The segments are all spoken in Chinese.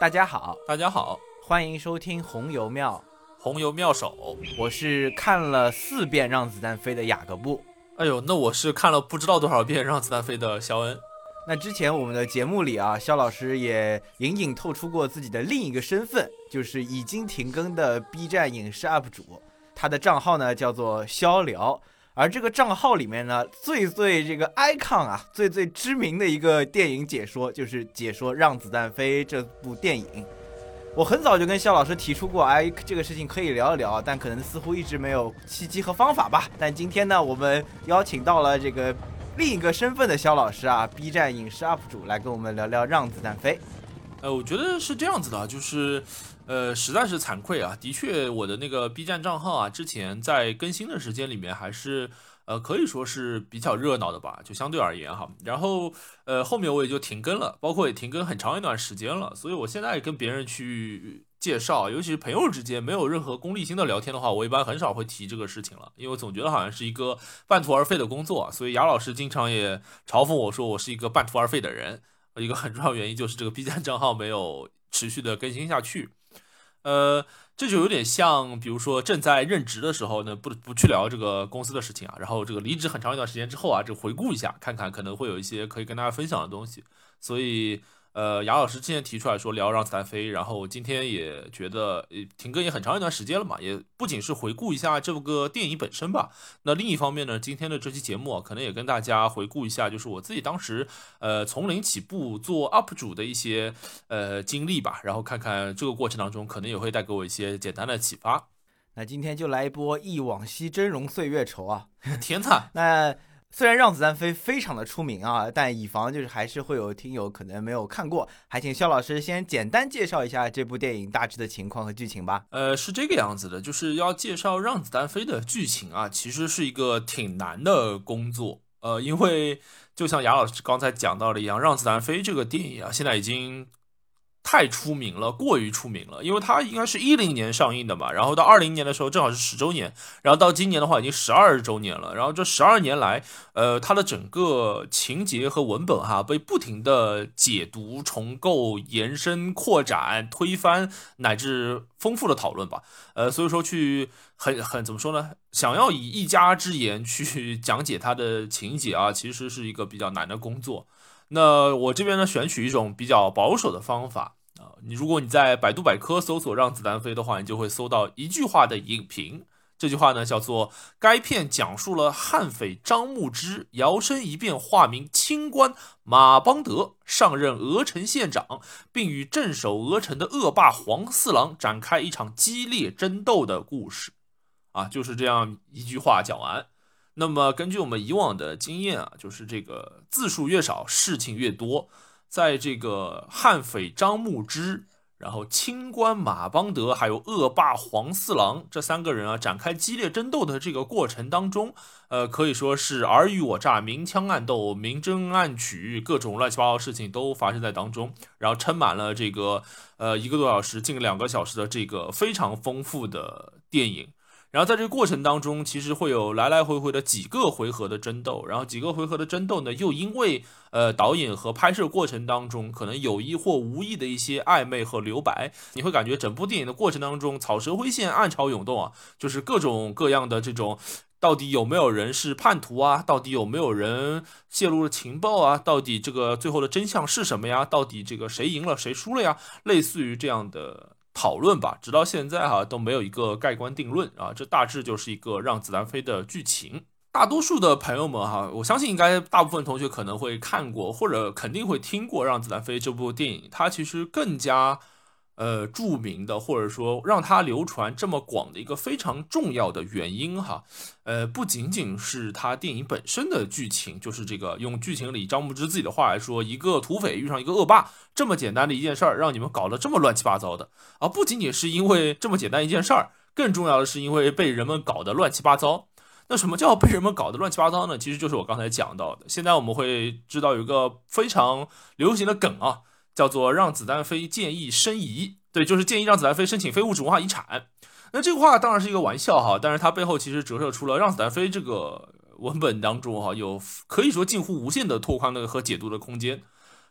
大家好，大家好，欢迎收听红油妙，红油妙手。我是看了四遍《让子弹飞》的雅各布。哎呦，那我是看了不知道多少遍《让子弹飞》的肖恩。那之前我们的节目里啊，肖老师也隐隐透出过自己的另一个身份，就是已经停更的 B 站影视 UP 主。他的账号呢叫做肖聊，而这个账号里面呢，最最这个 icon 啊，最最知名的一个电影解说，就是解说《让子弹飞》这部电影。我很早就跟肖老师提出过，哎，这个事情可以聊一聊，但可能似乎一直没有契机和方法吧。但今天呢，我们邀请到了这个另一个身份的肖老师啊，B 站影视 UP 主来跟我们聊聊《让子弹飞》。呃，我觉得是这样子的，就是，呃，实在是惭愧啊，的确，我的那个 B 站账号啊，之前在更新的时间里面还是，呃，可以说是比较热闹的吧，就相对而言哈。然后，呃，后面我也就停更了，包括也停更很长一段时间了。所以我现在跟别人去介绍，尤其是朋友之间没有任何功利心的聊天的话，我一般很少会提这个事情了，因为我总觉得好像是一个半途而废的工作。所以雅老师经常也嘲讽我说，我是一个半途而废的人。一个很重要原因就是这个 B 站账号没有持续的更新下去，呃，这就有点像，比如说正在任职的时候呢，不不去聊这个公司的事情啊，然后这个离职很长一段时间之后啊，就回顾一下，看看可能会有一些可以跟大家分享的东西，所以。呃，雅老师之前提出来说聊《让子弹飞》，然后今天也觉得停更也很长一段时间了嘛，也不仅是回顾一下这个电影本身吧。那另一方面呢，今天的这期节目啊，可能也跟大家回顾一下，就是我自己当时呃从零起步做 UP 主的一些呃经历吧，然后看看这个过程当中可能也会带给我一些简单的启发。那今天就来一波忆往昔峥嵘岁月稠啊！天呐，那。虽然《让子弹飞》非常的出名啊，但以防就是还是会有听友可能没有看过，还请肖老师先简单介绍一下这部电影大致的情况和剧情吧。呃，是这个样子的，就是要介绍《让子弹飞》的剧情啊，其实是一个挺难的工作。呃，因为就像雅老师刚才讲到的一样，《让子弹飞》这个电影啊，现在已经。太出名了，过于出名了，因为它应该是一零年上映的嘛，然后到二零年的时候正好是十周年，然后到今年的话已经十二周年了，然后这十二年来，呃，它的整个情节和文本哈被不停的解读、重构、延伸、扩展、推翻，乃至丰富的讨论吧，呃，所以说去很很怎么说呢？想要以一家之言去讲解它的情节啊，其实是一个比较难的工作。那我这边呢，选取一种比较保守的方法啊。你如果你在百度百科搜索“让子弹飞”的话，你就会搜到一句话的影评。这句话呢叫做：“该片讲述了悍匪张牧之摇身一变化名清官马邦德，上任鹅城县长，并与镇守鹅城的恶霸黄四郎展开一场激烈争斗的故事。”啊，就是这样一句话讲完。那么，根据我们以往的经验啊，就是这个字数越少，事情越多。在这个悍匪张牧之，然后清官马邦德，还有恶霸黄四郎这三个人啊，展开激烈争斗的这个过程当中，呃，可以说是尔虞我诈、明枪暗斗、明争暗取，各种乱七八糟事情都发生在当中，然后撑满了这个呃一个多小时、近两个小时的这个非常丰富的电影。然后在这个过程当中，其实会有来来回回的几个回合的争斗，然后几个回合的争斗呢，又因为呃导演和拍摄过程当中可能有意或无意的一些暧昧和留白，你会感觉整部电影的过程当中草蛇灰线、暗潮涌动啊，就是各种各样的这种，到底有没有人是叛徒啊？到底有没有人泄露了情报啊？到底这个最后的真相是什么呀？到底这个谁赢了谁输了呀？类似于这样的。讨论吧，直到现在哈都没有一个盖棺定论啊，这大致就是一个让子弹飞的剧情。大多数的朋友们哈，我相信应该大部分同学可能会看过，或者肯定会听过《让子弹飞》这部电影，它其实更加。呃，著名的或者说让它流传这么广的一个非常重要的原因哈，呃，不仅仅是它电影本身的剧情，就是这个用剧情里张牧之自己的话来说，一个土匪遇上一个恶霸这么简单的一件事儿，让你们搞得这么乱七八糟的啊！不仅仅是因为这么简单一件事儿，更重要的是因为被人们搞得乱七八糟。那什么叫被人们搞得乱七八糟呢？其实就是我刚才讲到的。现在我们会知道有一个非常流行的梗啊。叫做让子弹飞建议申遗，对，就是建议让子弹飞申请非物质文化遗产。那这个话当然是一个玩笑哈，但是它背后其实折射出了让子弹飞这个文本当中哈，有可以说近乎无限的拓宽的和解读的空间。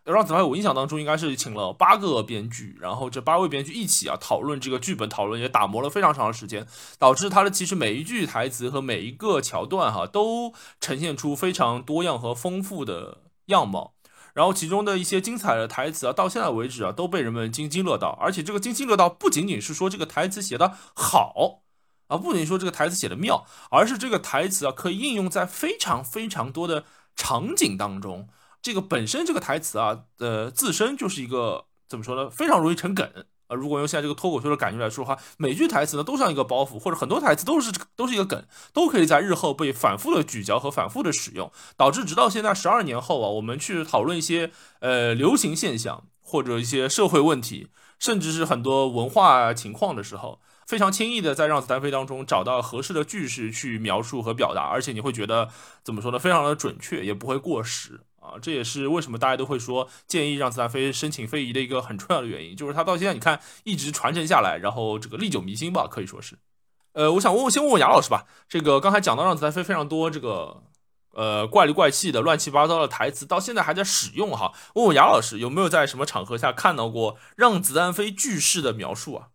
让子弹飞我印象当中应该是请了八个编剧，然后这八位编剧一起啊讨论这个剧本，讨论也打磨了非常长的时间，导致他的其实每一句台词和每一个桥段哈都呈现出非常多样和丰富的样貌。然后其中的一些精彩的台词啊，到现在为止啊都被人们津津乐道。而且这个津津乐道不仅仅是说这个台词写的好啊，不仅说这个台词写的妙，而是这个台词啊可以应用在非常非常多的场景当中。这个本身这个台词啊，呃，自身就是一个怎么说呢？非常容易成梗啊。如果用现在这个脱口秀的感觉来说的话，每句台词呢都像一个包袱，或者很多台词都是都是一个梗，都可以在日后被反复的咀嚼和反复的使用，导致直到现在十二年后啊，我们去讨论一些呃流行现象或者一些社会问题，甚至是很多文化情况的时候，非常轻易的在《让子弹飞》当中找到合适的句式去描述和表达，而且你会觉得怎么说呢？非常的准确，也不会过时。啊，这也是为什么大家都会说建议让子弹飞申请非遗的一个很重要的原因，就是它到现在你看一直传承下来，然后这个历久弥新吧，可以说是。呃，我想问问，先问问杨老师吧，这个刚才讲到让子弹飞非常多这个呃怪里怪气的乱七八糟的台词，到现在还在使用哈。问问杨老师有没有在什么场合下看到过让子弹飞句式的描述啊？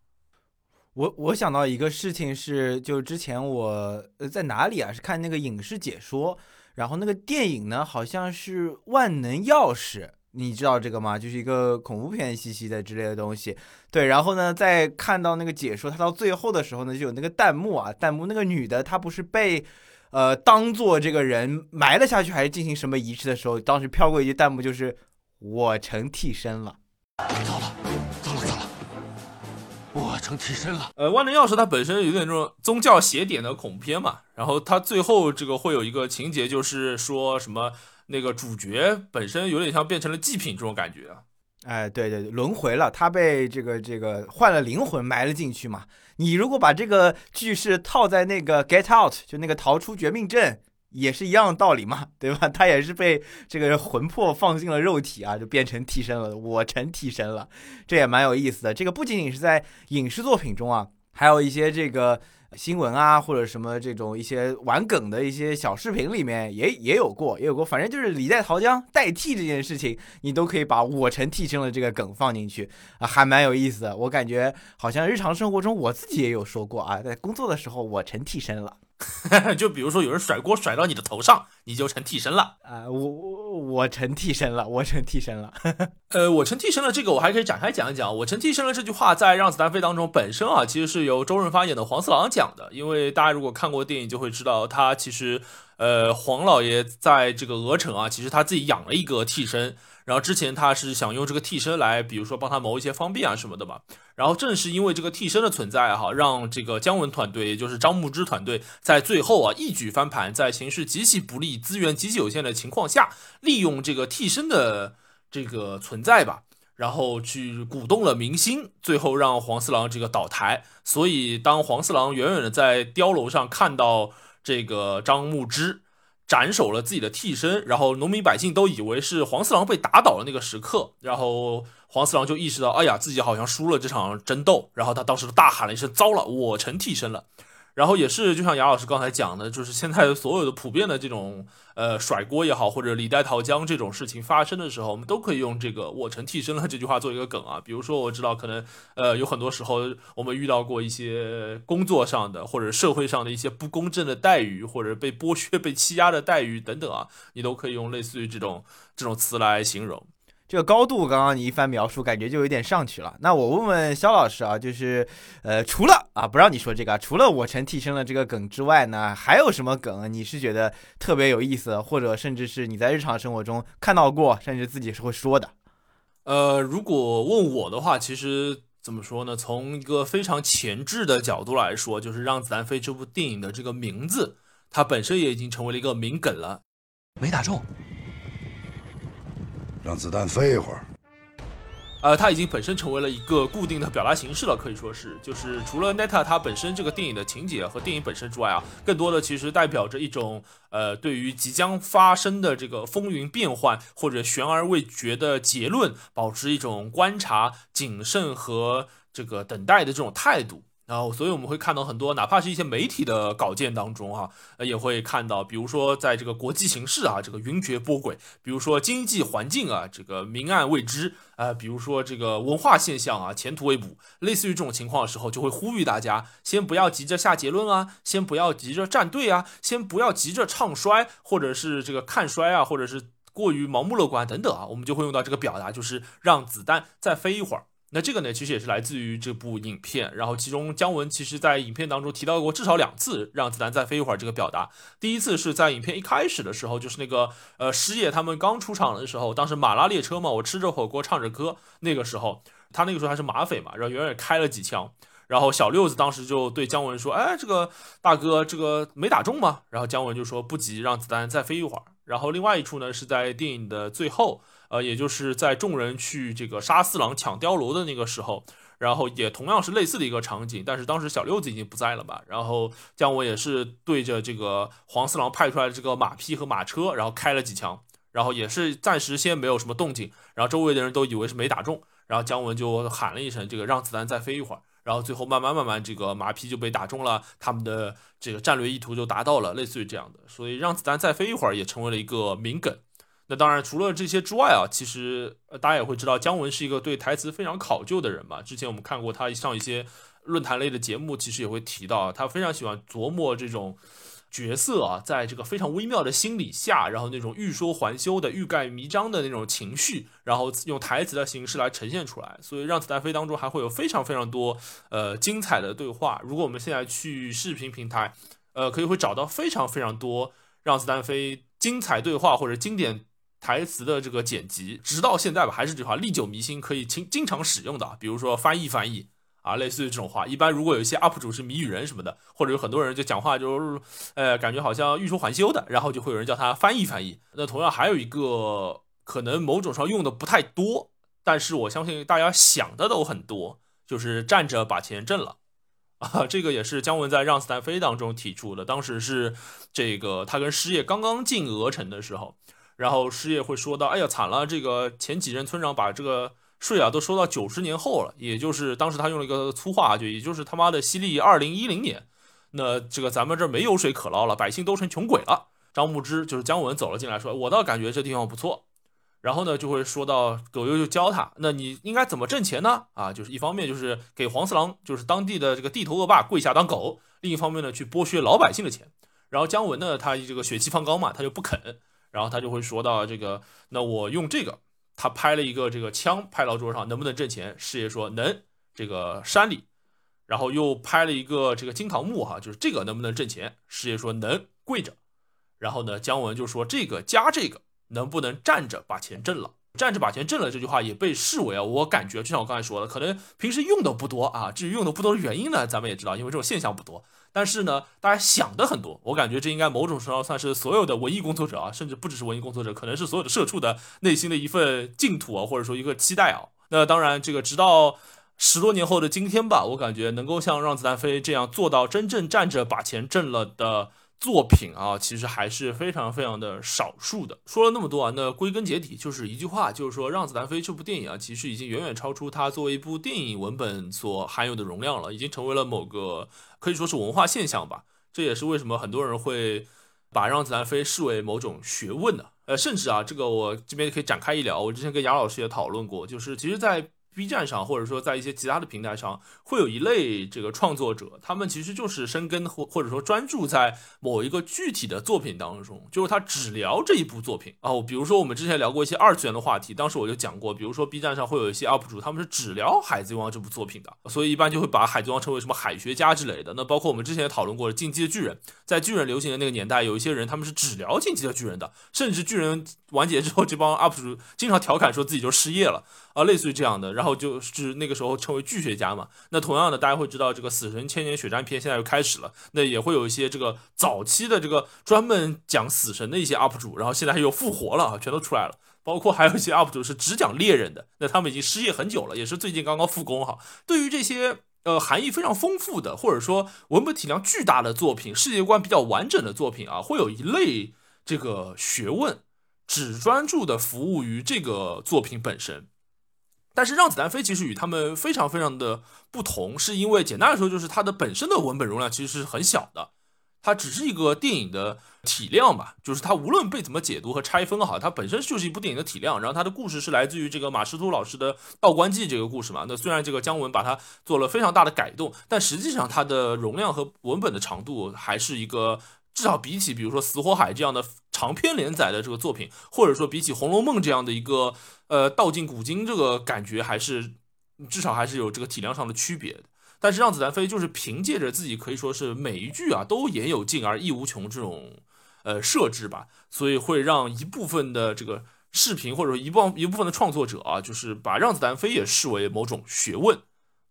我我想到一个事情是，就之前我呃在哪里啊？是看那个影视解说。然后那个电影呢，好像是《万能钥匙》，你知道这个吗？就是一个恐怖片兮兮的之类的东西。对，然后呢，在看到那个解说，他到最后的时候呢，就有那个弹幕啊，弹幕那个女的她不是被，呃，当做这个人埋了下去，还是进行什么仪式的时候，当时飘过一句弹幕，就是我成替身了。糟了，糟了，糟了成替身了。呃，万能钥匙它本身有点这种宗教邪典的恐怖片嘛，然后它最后这个会有一个情节，就是说什么那个主角本身有点像变成了祭品这种感觉啊。哎，对对对，轮回了，他被这个这个换了灵魂埋了进去嘛。你如果把这个句式套在那个 Get Out，就那个逃出绝命镇。也是一样的道理嘛，对吧？他也是被这个魂魄放进了肉体啊，就变成替身了，我成替身了，这也蛮有意思的。这个不仅仅是在影视作品中啊，还有一些这个新闻啊，或者什么这种一些玩梗的一些小视频里面也也有过，也有过。反正就是李代桃僵代替这件事情，你都可以把我成替身了这个梗放进去啊，还蛮有意思的。我感觉好像日常生活中我自己也有说过啊，在工作的时候我成替身了。就比如说有人甩锅甩到你的头上，你就成替身了啊！我我我成替身了，我成替身了。呃，我成替身了，这个我还可以展开讲一讲。我成替身了这句话在《让子弹飞》当中本身啊，其实是由周润发演的黄四郎讲的。因为大家如果看过电影，就会知道他其实呃黄老爷在这个鹅城啊，其实他自己养了一个替身。然后之前他是想用这个替身来，比如说帮他谋一些方便啊什么的嘛。然后正是因为这个替身的存在哈，让这个姜文团队，也就是张牧之团队，在最后啊一举翻盘，在形势极其不利、资源极其有限的情况下，利用这个替身的这个存在吧，然后去鼓动了民心，最后让黄四郎这个倒台。所以当黄四郎远远的在碉楼上看到这个张牧之。斩首了自己的替身，然后农民百姓都以为是黄四郎被打倒了那个时刻，然后黄四郎就意识到，哎呀，自己好像输了这场争斗，然后他当时大喊了一声：“糟了，我成替身了。”然后也是，就像杨老师刚才讲的，就是现在所有的普遍的这种呃甩锅也好，或者李代桃僵这种事情发生的时候，我们都可以用这个“我成替身了”这句话做一个梗啊。比如说，我知道可能呃有很多时候我们遇到过一些工作上的或者社会上的一些不公正的待遇，或者被剥削、被欺压的待遇等等啊，你都可以用类似于这种这种词来形容。这个高度，刚刚你一番描述，感觉就有点上去了。那我问问肖老师啊，就是，呃，除了啊，不让你说这个，除了我成替身了这个梗之外呢，还有什么梗你是觉得特别有意思，或者甚至是你在日常生活中看到过，甚至自己是会说的？呃，如果问我的话，其实怎么说呢？从一个非常前置的角度来说，就是《让子弹飞》这部电影的这个名字，它本身也已经成为了一个名梗了。没打中。让子弹飞一会儿，呃，它已经本身成为了一个固定的表达形式了，可以说是，就是除了 Neta 它本身这个电影的情节和电影本身之外啊，更多的其实代表着一种呃，对于即将发生的这个风云变幻或者悬而未决的结论，保持一种观察、谨慎和这个等待的这种态度。然后，所以我们会看到很多，哪怕是一些媒体的稿件当中啊，也会看到，比如说在这个国际形势啊，这个云谲波诡；比如说经济环境啊，这个明暗未知啊；比如说这个文化现象啊，前途未卜。类似于这种情况的时候，就会呼吁大家先不要急着下结论啊，先不要急着站队啊，先不要急着唱衰，或者是这个看衰啊，或者是过于盲目乐观等等啊，我们就会用到这个表达，就是让子弹再飞一会儿。那这个呢，其实也是来自于这部影片。然后，其中姜文其实在影片当中提到过至少两次“让子弹再飞一会儿”这个表达。第一次是在影片一开始的时候，就是那个呃师爷他们刚出场的时候，当时马拉列车嘛，我吃着火锅唱着歌，那个时候他那个时候还是马匪嘛，然后远远开了几枪，然后小六子当时就对姜文说：“哎，这个大哥，这个没打中吗？”然后姜文就说：“不急，让子弹再飞一会儿。”然后另外一处呢，是在电影的最后。呃，也就是在众人去这个杀四郎抢碉楼的那个时候，然后也同样是类似的一个场景，但是当时小六子已经不在了吧？然后姜文也是对着这个黄四郎派出来的这个马匹和马车，然后开了几枪，然后也是暂时先没有什么动静，然后周围的人都以为是没打中，然后姜文就喊了一声这个让子弹再飞一会儿，然后最后慢慢慢慢这个马匹就被打中了，他们的这个战略意图就达到了，类似于这样的，所以让子弹再飞一会儿也成为了一个名梗。那当然，除了这些之外啊，其实大家也会知道，姜文是一个对台词非常考究的人嘛。之前我们看过他上一些论坛类的节目，其实也会提到，他非常喜欢琢磨这种角色啊，在这个非常微妙的心理下，然后那种欲说还休的、欲盖弥彰的那种情绪，然后用台词的形式来呈现出来。所以《让子弹飞》当中还会有非常非常多呃精彩的对话。如果我们现在去视频平台，呃，可以会找到非常非常多《让子弹飞》精彩对话或者经典。台词的这个剪辑，直到现在吧，还是这句话，历久弥新，可以经经常使用的。比如说翻译翻译啊，类似于这种话，一般如果有一些 UP 主是谜语人什么的，或者有很多人就讲话就是，呃，感觉好像欲说还休的，然后就会有人叫他翻译翻译。那同样还有一个可能某种上用的不太多，但是我相信大家想的都很多，就是站着把钱挣了啊。这个也是姜文在《让子弹飞》当中提出的，当时是这个他跟师爷刚刚进鹅城的时候。然后师爷会说到：“哎呀，惨了！这个前几任村长把这个税啊都收到九十年后了，也就是当时他用了一个粗话，就也就是他妈的西历二零一零年。那这个咱们这没有水可捞了，百姓都成穷鬼了。”张牧之就是姜文走了进来，说：“我倒感觉这地方不错。”然后呢，就会说到葛优就教他：“那你应该怎么挣钱呢？啊，就是一方面就是给黄四郎，就是当地的这个地头恶霸跪下当狗；另一方面呢，去剥削老百姓的钱。然后姜文呢，他这个血气方刚嘛，他就不肯。”然后他就会说到这个，那我用这个，他拍了一个这个枪拍到桌上，能不能挣钱？师爷说能。这个山里，然后又拍了一个这个金堂木哈，就是这个能不能挣钱？师爷说能，跪着。然后呢，姜文就说这个加这个能不能站着把钱挣了？站着把钱挣了这句话也被视为啊，我感觉就像我刚才说的，可能平时用的不多啊。至于用的不多的原因呢，咱们也知道，因为这种现象不多。但是呢，大家想的很多，我感觉这应该某种程度上算是所有的文艺工作者啊，甚至不只是文艺工作者，可能是所有的社畜的内心的一份净土啊，或者说一个期待啊。那当然，这个直到十多年后的今天吧，我感觉能够像《让子弹飞》这样做到真正站着把钱挣了的。作品啊，其实还是非常非常的少数的。说了那么多啊，那归根结底就是一句话，就是说《让子弹飞》这部电影啊，其实已经远远超出它作为一部电影文本所含有的容量了，已经成为了某个可以说是文化现象吧。这也是为什么很多人会把《让子弹飞》视为某种学问的。呃，甚至啊，这个我这边可以展开一聊。我之前跟杨老师也讨论过，就是其实，在 B 站上，或者说在一些其他的平台上，会有一类这个创作者，他们其实就是深耕或或者说专注在某一个具体的作品当中，就是他只聊这一部作品哦。比如说我们之前聊过一些二次元的话题，当时我就讲过，比如说 B 站上会有一些 UP 主，他们是只聊《海贼王》这部作品的，所以一般就会把《海贼王》称为什么海学家之类的。那包括我们之前也讨论过《进击的巨人》，在巨人流行的那个年代，有一些人他们是只聊《进击的巨人》的，甚至巨人完结之后，这帮 UP 主经常调侃说自己就失业了啊，类似于这样的，然后就是那。个时候称为巨学家嘛，那同样的，大家会知道这个《死神千年血战篇》现在又开始了，那也会有一些这个早期的这个专门讲死神的一些 UP 主，然后现在又复活了，全都出来了。包括还有一些 UP 主是只讲猎人的，那他们已经失业很久了，也是最近刚刚复工哈。对于这些呃含义非常丰富的，或者说文本体量巨大的作品，世界观比较完整的作品啊，会有一类这个学问，只专注的服务于这个作品本身。但是让子弹飞其实与他们非常非常的不同，是因为简单来说就是它的本身的文本容量其实是很小的，它只是一个电影的体量吧，就是它无论被怎么解读和拆分好，它本身就是一部电影的体量。然后它的故事是来自于这个马识途老师的《道观记》这个故事嘛。那虽然这个姜文把它做了非常大的改动，但实际上它的容量和文本的长度还是一个。至少比起比如说《死火海》这样的长篇连载的这个作品，或者说比起《红楼梦》这样的一个呃道尽古今这个感觉，还是至少还是有这个体量上的区别。但是让子弹飞就是凭借着自己可以说是每一句啊都言有尽而意无穷这种呃设置吧，所以会让一部分的这个视频或者说一部一部分的创作者啊，就是把让子弹飞也视为某种学问。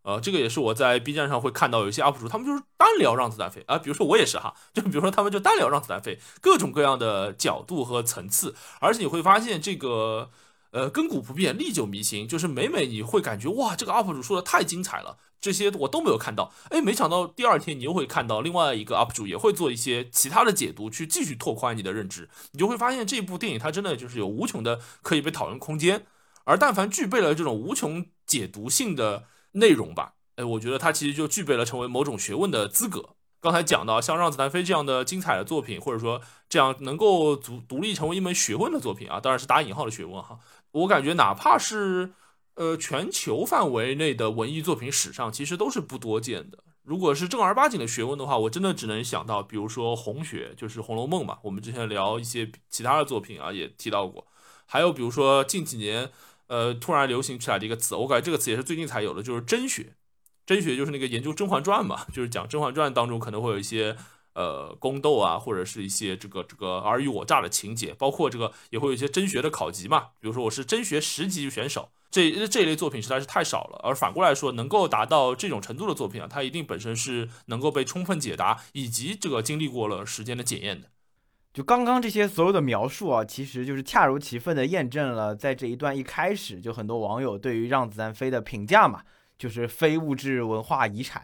呃，这个也是我在 B 站上会看到有一些 UP 主，他们就是单聊让子弹飞。啊，比如说我也是哈，就比如说他们就单聊让子弹飞，各种各样的角度和层次，而且你会发现这个呃亘古不变、历久弥新，就是每每你会感觉哇，这个 UP 主说的太精彩了，这些我都没有看到，哎，没想到第二天你又会看到另外一个 UP 主也会做一些其他的解读，去继续拓宽你的认知，你就会发现这部电影它真的就是有无穷的可以被讨论空间，而但凡具备了这种无穷解读性的。内容吧，哎，我觉得它其实就具备了成为某种学问的资格。刚才讲到像《让子弹飞》这样的精彩的作品，或者说这样能够独独立成为一门学问的作品啊，当然是打引号的学问哈。我感觉哪怕是呃全球范围内的文艺作品史上，其实都是不多见的。如果是正儿八经的学问的话，我真的只能想到，比如说红学，就是《红楼梦》嘛。我们之前聊一些其他的作品啊，也提到过。还有比如说近几年。呃，突然流行起来的一个词，我感觉这个词也是最近才有的，就是真学。真学就是那个研究《甄嬛传》嘛，就是讲《甄嬛传》当中可能会有一些呃宫斗啊，或者是一些这个这个尔虞我诈的情节，包括这个也会有一些真学的考级嘛。比如说我是真学十级选手，这这一类作品实在是太少了。而反过来说，能够达到这种程度的作品啊，它一定本身是能够被充分解答，以及这个经历过了时间的检验的。就刚刚这些所有的描述啊，其实就是恰如其分的验证了在这一段一开始就很多网友对于《让子弹飞》的评价嘛，就是非物质文化遗产。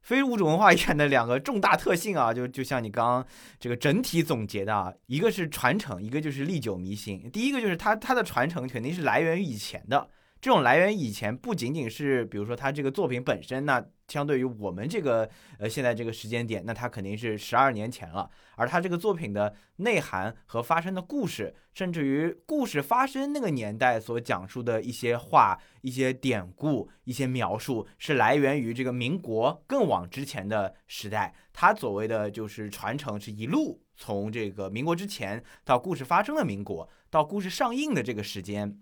非物质文化遗产的两个重大特性啊，就就像你刚刚这个整体总结的啊，一个是传承，一个就是历久弥新。第一个就是它它的传承肯定是来源于以前的。这种来源以前不仅仅是，比如说它这个作品本身，那相对于我们这个呃现在这个时间点，那他肯定是十二年前了。而他这个作品的内涵和发生的故事，甚至于故事发生那个年代所讲述的一些话、一些典故、一些描述，是来源于这个民国更往之前的时代。他所谓的就是传承，是一路从这个民国之前到故事发生的民国，到故事上映的这个时间，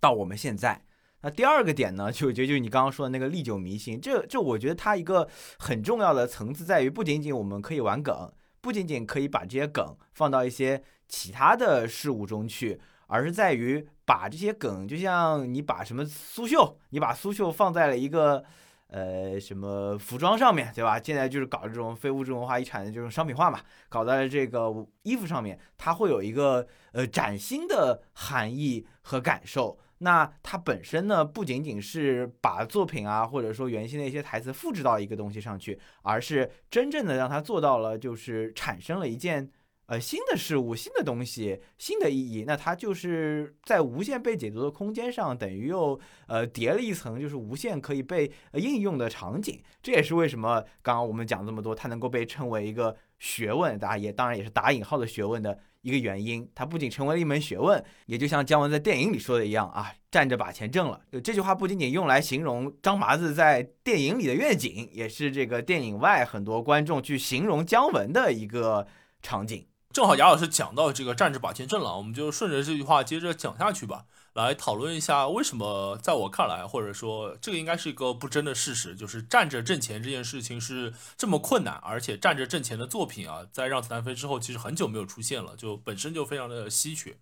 到我们现在。那第二个点呢，就我觉得就是你刚刚说的那个历久弥新，这这我觉得它一个很重要的层次在于，不仅仅我们可以玩梗，不仅仅可以把这些梗放到一些其他的事物中去，而是在于把这些梗，就像你把什么苏绣，你把苏绣放在了一个呃什么服装上面对吧？现在就是搞这种非物质文化遗产的这种商品化嘛，搞在了这个衣服上面，它会有一个呃崭新的含义和感受。那它本身呢，不仅仅是把作品啊，或者说原先的一些台词复制到一个东西上去，而是真正的让它做到了，就是产生了一件呃新的事物、新的东西、新的意义。那它就是在无限被解读的空间上，等于又呃叠了一层，就是无限可以被应用的场景。这也是为什么刚刚我们讲这么多，它能够被称为一个学问，大家也当然也是打引号的学问的。一个原因，它不仅成为了一门学问，也就像姜文在电影里说的一样啊，站着把钱挣了。就这句话不仅仅用来形容张麻子在电影里的愿景，也是这个电影外很多观众去形容姜文的一个场景。正好雅老师讲到这个站着把钱挣了，我们就顺着这句话接着讲下去吧。来讨论一下，为什么在我看来，或者说这个应该是一个不争的事实，就是站着挣钱这件事情是这么困难，而且站着挣钱的作品啊，在《让子弹飞》之后，其实很久没有出现了，就本身就非常的稀缺。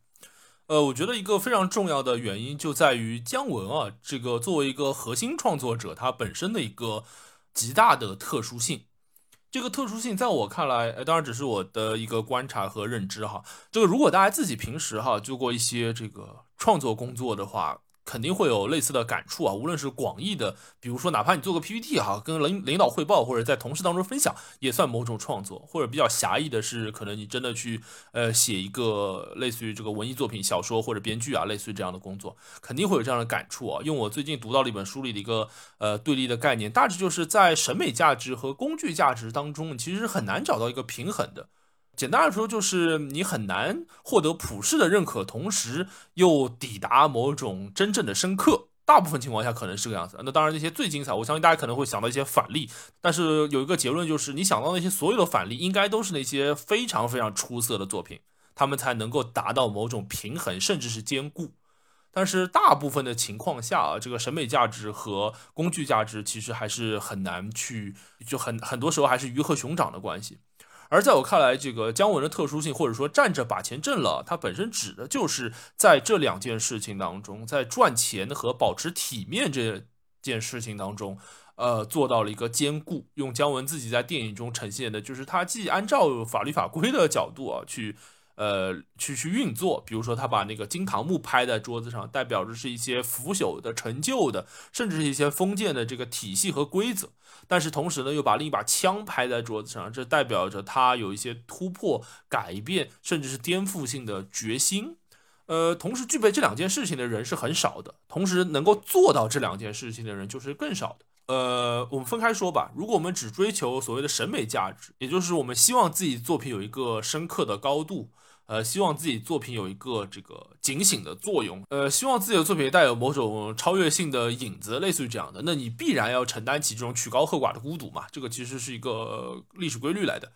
呃，我觉得一个非常重要的原因就在于姜文啊，这个作为一个核心创作者，他本身的一个极大的特殊性。这个特殊性在我看来，呃，当然只是我的一个观察和认知哈。这个如果大家自己平时哈做过一些这个创作工作的话，肯定会有类似的感触啊。无论是广义的，比如说哪怕你做个 PPT 哈，跟领领导汇报，或者在同事当中分享，也算某种创作；或者比较狭义的是，可能你真的去呃写一个类似于这个文艺作品、小说或者编剧啊，类似于这样的工作，肯定会有这样的感触啊。用我最近读到了一本书里的一个呃对立的概念，大致就是在审美价值和工具价值当中，其实很难找到一个平衡的。简单来说，就是你很难获得普世的认可，同时又抵达某种真正的深刻。大部分情况下可能是个样子。那当然，那些最精彩，我相信大家可能会想到一些反例。但是有一个结论就是，你想到那些所有的反例，应该都是那些非常非常出色的作品，他们才能够达到某种平衡，甚至是兼顾。但是大部分的情况下啊，这个审美价值和工具价值其实还是很难去，就很很多时候还是鱼和熊掌的关系。而在我看来，这个姜文的特殊性，或者说站着把钱挣了，它本身指的就是在这两件事情当中，在赚钱和保持体面这件事情当中，呃，做到了一个兼顾。用姜文自己在电影中呈现的，就是他既按照法律法规的角度啊去。呃，去去运作，比如说他把那个金堂木拍在桌子上，代表着是一些腐朽的、陈旧的，甚至是一些封建的这个体系和规则。但是同时呢，又把另一把枪拍在桌子上，这代表着他有一些突破、改变，甚至是颠覆性的决心。呃，同时具备这两件事情的人是很少的，同时能够做到这两件事情的人就是更少的。呃，我们分开说吧。如果我们只追求所谓的审美价值，也就是我们希望自己作品有一个深刻的高度。呃，希望自己作品有一个这个警醒的作用，呃，希望自己的作品带有某种超越性的影子，类似于这样的，那你必然要承担起这种曲高和寡的孤独嘛，这个其实是一个历史规律来的。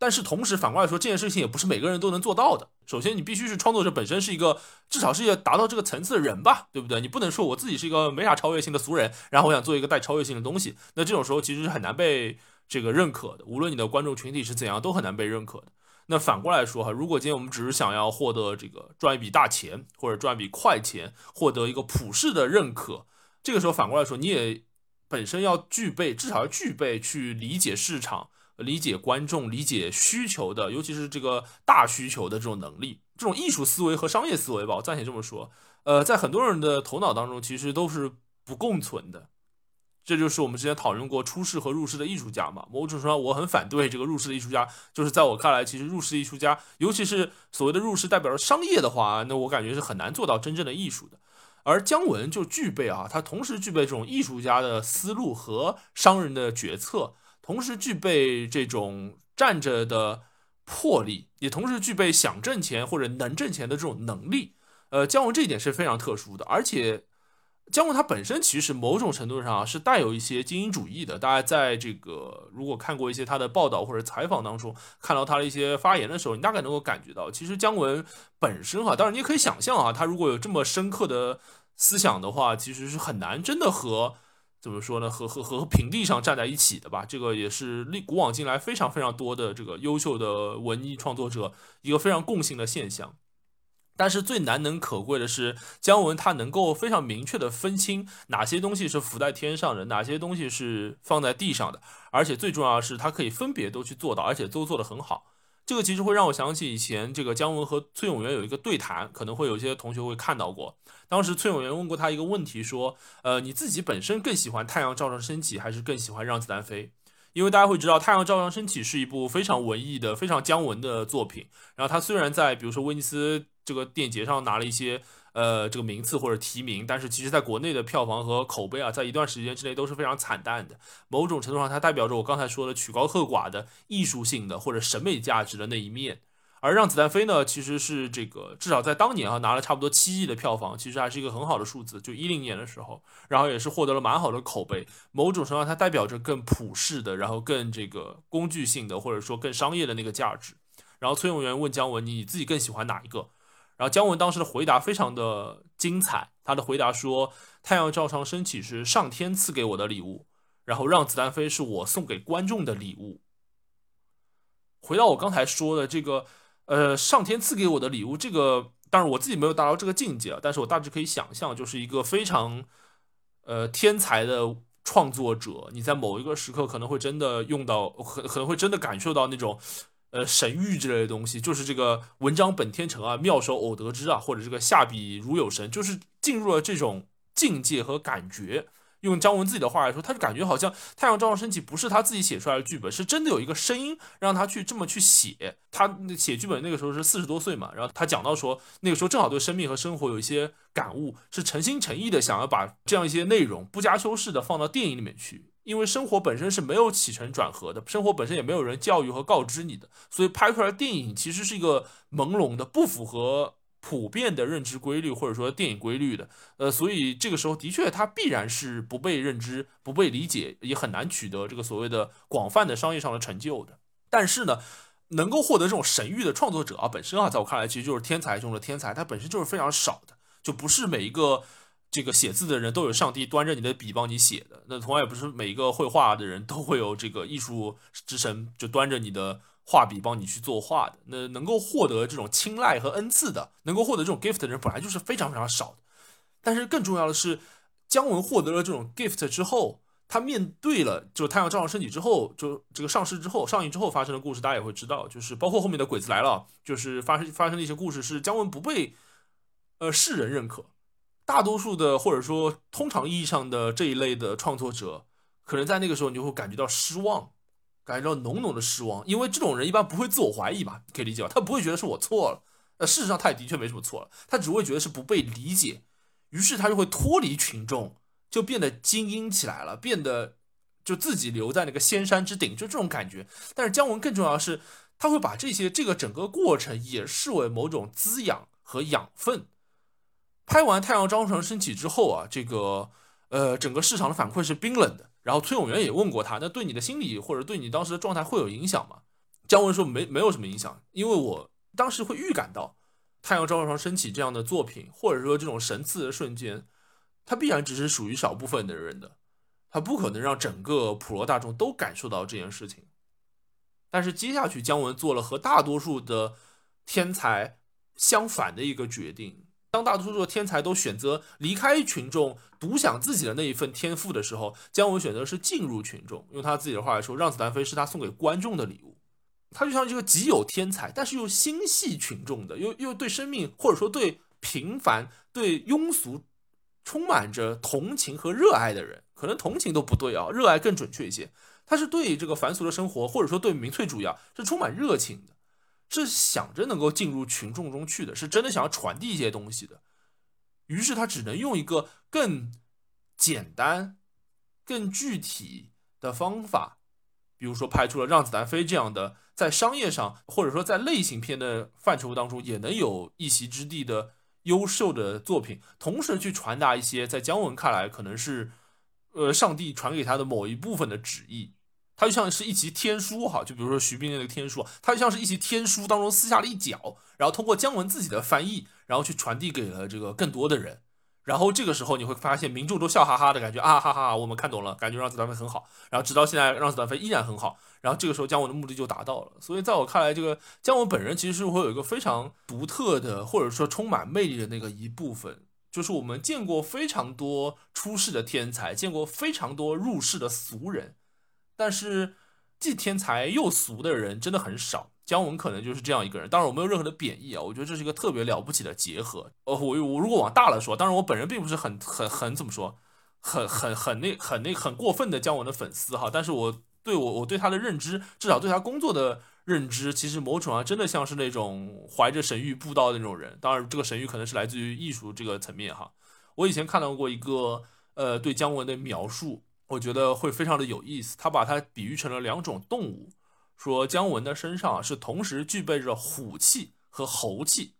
但是同时反过来说，这件事情也不是每个人都能做到的。首先，你必须是创作者本身是一个至少是一个达到这个层次的人吧，对不对？你不能说我自己是一个没啥超越性的俗人，然后我想做一个带超越性的东西，那这种时候其实是很难被这个认可的。无论你的观众群体是怎样，都很难被认可的。那反过来说哈，如果今天我们只是想要获得这个赚一笔大钱，或者赚一笔快钱，获得一个普世的认可，这个时候反过来说，你也本身要具备，至少要具备去理解市场、理解观众、理解需求的，尤其是这个大需求的这种能力。这种艺术思维和商业思维吧，我暂且这么说，呃，在很多人的头脑当中，其实都是不共存的。这就是我们之前讨论过出世和入世的艺术家嘛。某种程度上，我很反对这个入世的艺术家。就是在我看来，其实入世艺术家，尤其是所谓的入世代表着商业的话，那我感觉是很难做到真正的艺术的。而姜文就具备啊，他同时具备这种艺术家的思路和商人的决策，同时具备这种站着的魄力，也同时具备想挣钱或者能挣钱的这种能力。呃，姜文这一点是非常特殊的，而且。姜文他本身其实某种程度上是带有一些精英主义的。大家在这个如果看过一些他的报道或者采访当中，看到他的一些发言的时候，你大概能够感觉到，其实姜文本身哈，当然你也可以想象啊，他如果有这么深刻的思想的话，其实是很难真的和怎么说呢，和和和平地上站在一起的吧。这个也是历古往今来非常非常多的这个优秀的文艺创作者一个非常共性的现象。但是最难能可贵的是，姜文他能够非常明确的分清哪些东西是浮在天上的，哪些东西是放在地上的，而且最重要的是，他可以分别都去做到，而且都做得很好。这个其实会让我想起以前这个姜文和崔永元有一个对谈，可能会有些同学会看到过。当时崔永元问过他一个问题，说：“呃，你自己本身更喜欢《太阳照常升起》，还是更喜欢《让子弹飞》？”因为大家会知道，《太阳照常升起》是一部非常文艺的、非常姜文的作品。然后它虽然在比如说威尼斯这个电影节上拿了一些呃这个名次或者提名，但是其实在国内的票房和口碑啊，在一段时间之内都是非常惨淡的。某种程度上，它代表着我刚才说的曲高和寡的艺术性的或者审美价值的那一面。而让子弹飞呢，其实是这个至少在当年啊拿了差不多七亿的票房，其实还是一个很好的数字。就一零年的时候，然后也是获得了蛮好的口碑。某种程度上，它代表着更普世的，然后更这个工具性的，或者说更商业的那个价值。然后崔永元问姜文：“你自己更喜欢哪一个？”然后姜文当时的回答非常的精彩，他的回答说：“太阳照常升起是上天赐给我的礼物，然后让子弹飞是我送给观众的礼物。”回到我刚才说的这个。呃，上天赐给我的礼物，这个当然我自己没有达到这个境界啊，但是我大致可以想象，就是一个非常呃天才的创作者，你在某一个时刻可能会真的用到，可可能会真的感受到那种呃神谕之类的东西，就是这个文章本天成啊，妙手偶得之啊，或者这个下笔如有神，就是进入了这种境界和感觉。用姜文自己的话来说，他就感觉好像《太阳照常升起》不是他自己写出来的剧本，是真的有一个声音让他去这么去写。他写剧本那个时候是四十多岁嘛，然后他讲到说，那个时候正好对生命和生活有一些感悟，是诚心诚意的想要把这样一些内容不加修饰的放到电影里面去。因为生活本身是没有起承转合的，生活本身也没有人教育和告知你的，所以拍出来电影其实是一个朦胧的，不符合。普遍的认知规律，或者说电影规律的，呃，所以这个时候的确它必然是不被认知、不被理解，也很难取得这个所谓的广泛的商业上的成就的。但是呢，能够获得这种神域的创作者啊，本身啊，在我看来其实就是天才中的天才，他本身就是非常少的，就不是每一个这个写字的人都有上帝端着你的笔帮你写的，那同样也不是每一个绘画的人都会有这个艺术之神就端着你的。画笔帮你去作画的，那能够获得这种青睐和恩赐的，能够获得这种 gift 的人本来就是非常非常少的。但是更重要的是，姜文获得了这种 gift 之后，他面对了就《太阳照常升起》之后，就这个上市之后、上映之后发生的故事，大家也会知道，就是包括后面的《鬼子来了》，就是发生发生的一些故事，是姜文不被呃世人认可。大多数的或者说通常意义上的这一类的创作者，可能在那个时候你就会感觉到失望。感觉到浓浓的失望，因为这种人一般不会自我怀疑嘛，可以理解吧？他不会觉得是我错了，那事实上他也的确没什么错了，他只会觉得是不被理解，于是他就会脱离群众，就变得精英起来了，变得就自己留在那个仙山之顶，就这种感觉。但是姜文更重要的是，他会把这些这个整个过程也视为某种滋养和养分。拍完《太阳照常升起》之后啊，这个呃整个市场的反馈是冰冷的。然后崔永元也问过他，那对你的心理或者对你当时的状态会有影响吗？姜文说没没有什么影响，因为我当时会预感到《太阳照常升起》这样的作品，或者说这种神赐的瞬间，它必然只是属于少部分的人的，它不可能让整个普罗大众都感受到这件事情。但是接下去姜文做了和大多数的天才相反的一个决定。当大多数的天才都选择离开群众，独享自己的那一份天赋的时候，姜文选择是进入群众。用他自己的话来说，《让子弹飞》是他送给观众的礼物。他就像这个极有天才，但是又心系群众的，又又对生命或者说对平凡、对庸俗充满着同情和热爱的人。可能同情都不对啊，热爱更准确一些。他是对这个凡俗的生活，或者说对民粹主义啊，是充满热情的。是想着能够进入群众中去的，是真的想要传递一些东西的，于是他只能用一个更简单、更具体的方法，比如说拍出了《让子弹飞》这样的，在商业上或者说在类型片的范畴当中也能有一席之地的优秀的作品，同时去传达一些在姜文看来可能是，呃，上帝传给他的某一部分的旨意。它就像是一集天书哈，就比如说徐冰那个天书，它就像是一集天书当中撕下了一角，然后通过姜文自己的翻译，然后去传递给了这个更多的人。然后这个时候你会发现民众都笑哈哈的感觉啊哈哈，我们看懂了，感觉让子弹飞很好。然后直到现在，让子弹飞依然很好。然后这个时候姜文的目的就达到了。所以在我看来，这个姜文本人其实是会有一个非常独特的，或者说充满魅力的那个一部分，就是我们见过非常多出世的天才，见过非常多入世的俗人。但是，既天才又俗的人真的很少。姜文可能就是这样一个人。当然，我没有任何的贬义啊，我觉得这是一个特别了不起的结合。哦，我我如果往大了说，当然我本人并不是很很很怎么说，很很很那很那很过分的姜文的粉丝哈。但是我对我我对他的认知，至少对他工作的认知，其实某种上真的像是那种怀着神谕布道的那种人。当然，这个神谕可能是来自于艺术这个层面哈。我以前看到过一个呃对姜文的描述。我觉得会非常的有意思。他把它比喻成了两种动物，说姜文的身上是同时具备着虎气和猴气。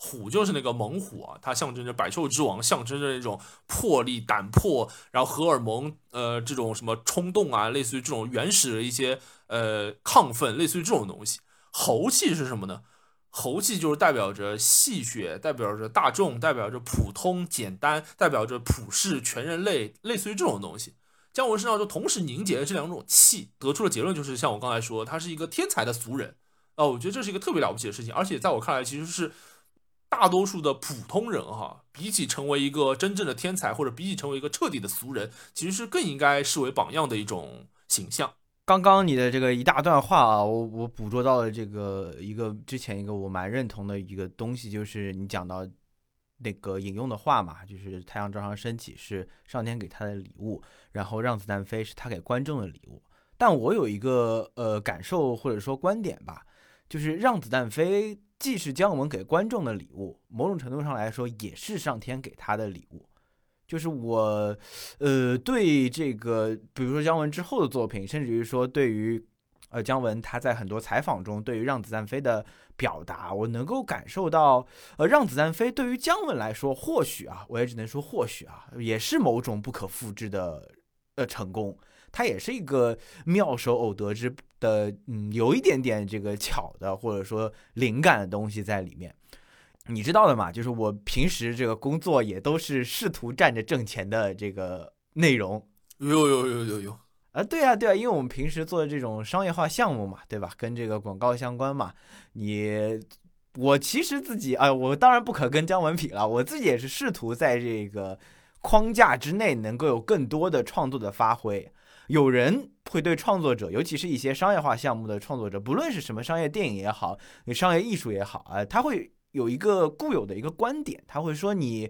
虎就是那个猛虎啊，它象征着百兽之王，象征着那种魄力、胆魄，然后荷尔蒙，呃，这种什么冲动啊，类似于这种原始的一些呃亢奋，类似于这种东西。猴气是什么呢？猴气就是代表着戏谑，代表着大众，代表着普通简单，代表着普世全人类，类似于这种东西。姜文身上就同时凝结了这两种气，得出的结论就是像我刚才说，他是一个天才的俗人啊，我觉得这是一个特别了不起的事情，而且在我看来，其实是大多数的普通人哈，比起成为一个真正的天才，或者比起成为一个彻底的俗人，其实是更应该视为榜样的一种形象。刚刚你的这个一大段话啊，我我捕捉到了这个一个之前一个我蛮认同的一个东西，就是你讲到那个引用的话嘛，就是太阳照常升起是上天给他的礼物，然后让子弹飞是他给观众的礼物。但我有一个呃感受或者说观点吧，就是让子弹飞既是姜文给观众的礼物，某种程度上来说也是上天给他的礼物。就是我，呃，对这个，比如说姜文之后的作品，甚至于说对于，呃，姜文他在很多采访中对于《让子弹飞》的表达，我能够感受到，呃，《让子弹飞》对于姜文来说，或许啊，我也只能说或许啊，也是某种不可复制的，呃，成功。它也是一个妙手偶得之的，嗯，有一点点这个巧的或者说灵感的东西在里面。你知道的嘛，就是我平时这个工作也都是试图站着挣钱的这个内容。有有有有有啊，对啊对啊，因为我们平时做的这种商业化项目嘛，对吧？跟这个广告相关嘛。你我其实自己啊，我当然不可跟姜文比了，我自己也是试图在这个框架之内能够有更多的创作的发挥。有人会对创作者，尤其是一些商业化项目的创作者，不论是什么商业电影也好，商业艺术也好啊，他会。有一个固有的一个观点，他会说你，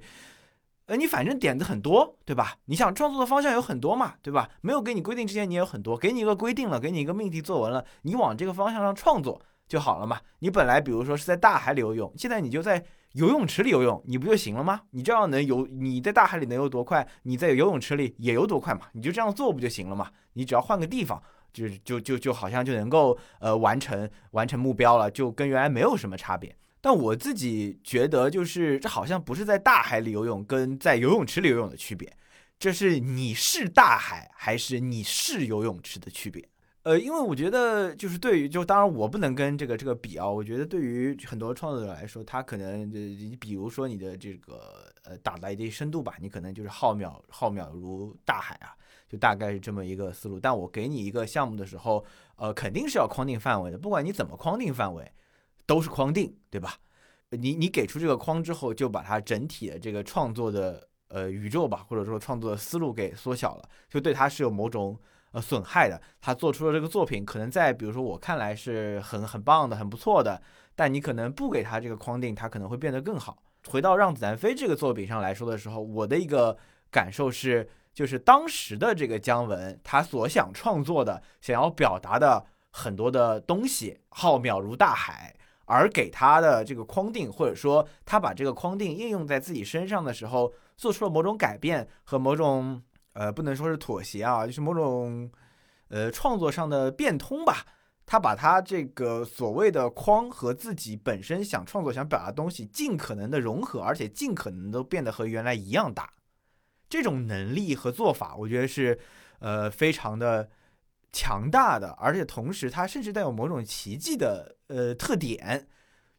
呃，你反正点子很多，对吧？你想创作的方向有很多嘛，对吧？没有给你规定之前，你也有很多。给你一个规定了，给你一个命题作文了，你往这个方向上创作就好了嘛。你本来比如说是在大海里游泳，现在你就在游泳池里游泳，你不就行了吗？你这样能游，你在大海里能游多快？你在游泳池里也游多快嘛？你就这样做不就行了嘛？你只要换个地方，就就就就好像就能够呃完成完成目标了，就跟原来没有什么差别。但我自己觉得，就是这好像不是在大海里游泳跟在游泳池里游泳的区别，这是你是大海还是你是游泳池的区别。呃，因为我觉得，就是对于就当然我不能跟这个这个比啊，我觉得对于很多创作者来说，他可能你比如说你的这个呃打的一定深度吧，你可能就是浩渺浩渺如大海啊，就大概是这么一个思路。但我给你一个项目的时候，呃，肯定是要框定范围的，不管你怎么框定范围。都是框定，对吧？你你给出这个框之后，就把它整体的这个创作的呃宇宙吧，或者说创作的思路给缩小了，就对他是有某种呃损害的。他做出了这个作品，可能在比如说我看来是很很棒的、很不错的，但你可能不给他这个框定，他可能会变得更好。回到《让子弹飞》这个作品上来说的时候，我的一个感受是，就是当时的这个姜文，他所想创作的、想要表达的很多的东西，浩渺如大海。而给他的这个框定，或者说他把这个框定应用在自己身上的时候，做出了某种改变和某种呃，不能说是妥协啊，就是某种呃创作上的变通吧。他把他这个所谓的框和自己本身想创作、想表达的东西尽可能的融合，而且尽可能都变得和原来一样大。这种能力和做法，我觉得是呃非常的。强大的，而且同时它甚至带有某种奇迹的呃特点，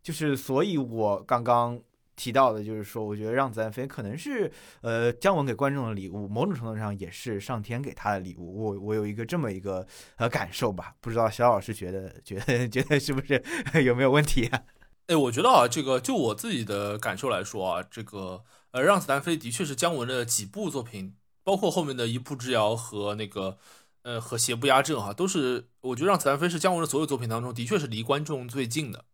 就是所以我刚刚提到的，就是说，我觉得让子弹飞可能是呃姜文给观众的礼物，某种程度上也是上天给他的礼物。我我有一个这么一个呃感受吧，不知道肖老师觉得觉得觉得是不是有没有问题啊？哎，我觉得啊，这个就我自己的感受来说啊，这个呃让子弹飞的确是姜文的几部作品，包括后面的一步之遥和那个。呃，和邪不压正哈，都是我觉得让子弹飞是姜文的所有作品当中，的确是离观众最近的。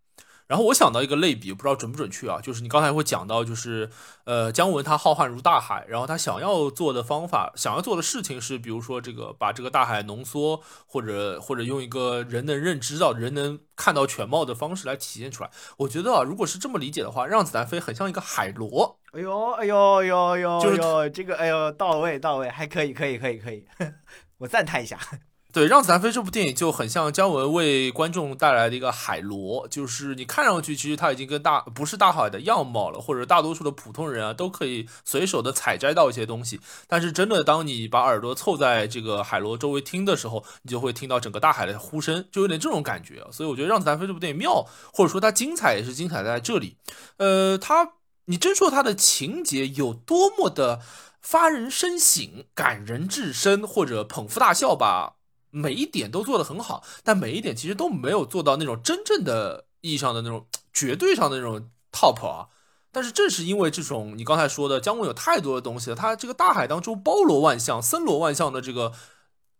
然后我想到一个类比，不知道准不准确啊，就是你刚才会讲到，就是呃，姜文他浩瀚如大海，然后他想要做的方法，想要做的事情是，比如说这个把这个大海浓缩，或者或者用一个人能认知到、人能看到全貌的方式来体现出来。我觉得啊，如果是这么理解的话，让子弹飞很像一个海螺。哎呦，哎呦，呦呦，就是这个，哎呦，到位到位，还可以，可以，可以，可以。我赞叹一下，对《让子弹飞》这部电影就很像姜文为观众带来的一个海螺，就是你看上去其实它已经跟大不是大海的样貌了，或者大多数的普通人啊都可以随手的采摘到一些东西，但是真的当你把耳朵凑在这个海螺周围听的时候，你就会听到整个大海的呼声，就有点这种感觉。所以我觉得《让子弹飞》这部电影妙，或者说它精彩也是精彩在这里。呃，它你真说它的情节有多么的？发人深省、感人至深，或者捧腹大笑吧，每一点都做得很好，但每一点其实都没有做到那种真正的意义上的那种绝对上的那种 top 啊。但是正是因为这种你刚才说的姜文有太多的东西了，他这个大海当中包罗万象、森罗万象的这个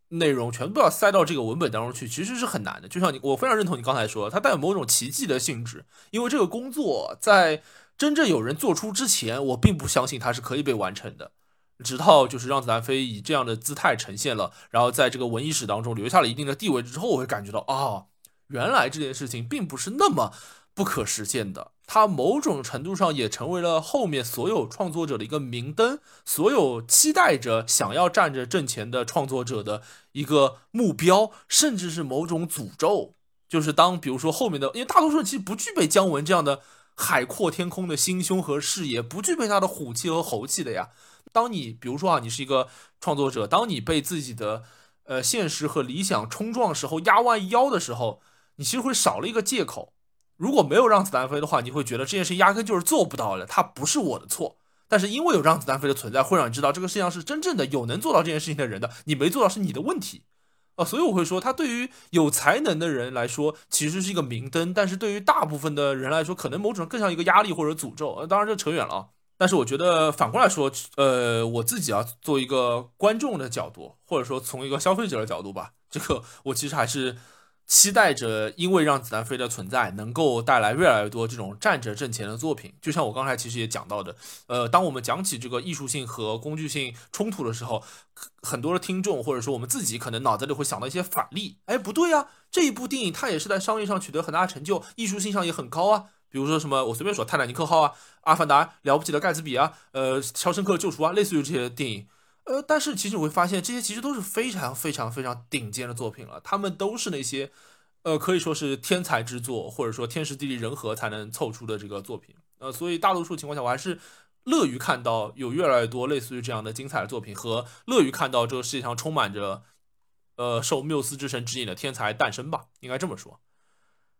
内容全部要塞到这个文本当中去，其实是很难的。就像你，我非常认同你刚才说，它带有某种奇迹的性质，因为这个工作在真正有人做出之前，我并不相信它是可以被完成的。直到就是让子弹飞以这样的姿态呈现了，然后在这个文艺史当中留下了一定的地位之后，我会感觉到啊，原来这件事情并不是那么不可实现的。它某种程度上也成为了后面所有创作者的一个明灯，所有期待着想要站着挣钱的创作者的一个目标，甚至是某种诅咒。就是当比如说后面的，因为大多数人其实不具备姜文这样的海阔天空的心胸和视野，不具备他的虎气和猴气的呀。当你比如说啊，你是一个创作者，当你被自己的呃现实和理想冲撞时候，压弯腰的时候，你其实会少了一个借口。如果没有让子弹飞的话，你会觉得这件事压根就是做不到的，它不是我的错。但是因为有让子弹飞的存在，会让你知道这个世界上是真正的有能做到这件事情的人的，你没做到是你的问题啊。所以我会说，他对于有才能的人来说，其实是一个明灯；但是对于大部分的人来说，可能某种更像一个压力或者诅咒。呃，当然这扯远了啊。但是我觉得反过来说，呃，我自己啊，做一个观众的角度，或者说从一个消费者的角度吧，这个我其实还是。期待着，因为让子弹飞的存在，能够带来越来越多这种站着挣钱的作品。就像我刚才其实也讲到的，呃，当我们讲起这个艺术性和工具性冲突的时候，很多的听众或者说我们自己可能脑子里会想到一些反例。哎，不对呀，这一部电影它也是在商业上取得很大成就，艺术性上也很高啊。比如说什么，我随便说，《泰坦尼克号》啊，《阿凡达》，了不起的盖茨比啊，呃，《肖申克救赎》啊，类似于这些电影。呃，但是其实你会发现，这些其实都是非常非常非常顶尖的作品了。他们都是那些，呃，可以说是天才之作，或者说天时地利人和才能凑出的这个作品。呃，所以大多数情况下，我还是乐于看到有越来越多类似于这样的精彩的作品，和乐于看到这个世界上充满着，呃，受缪斯之神指引的天才诞生吧，应该这么说。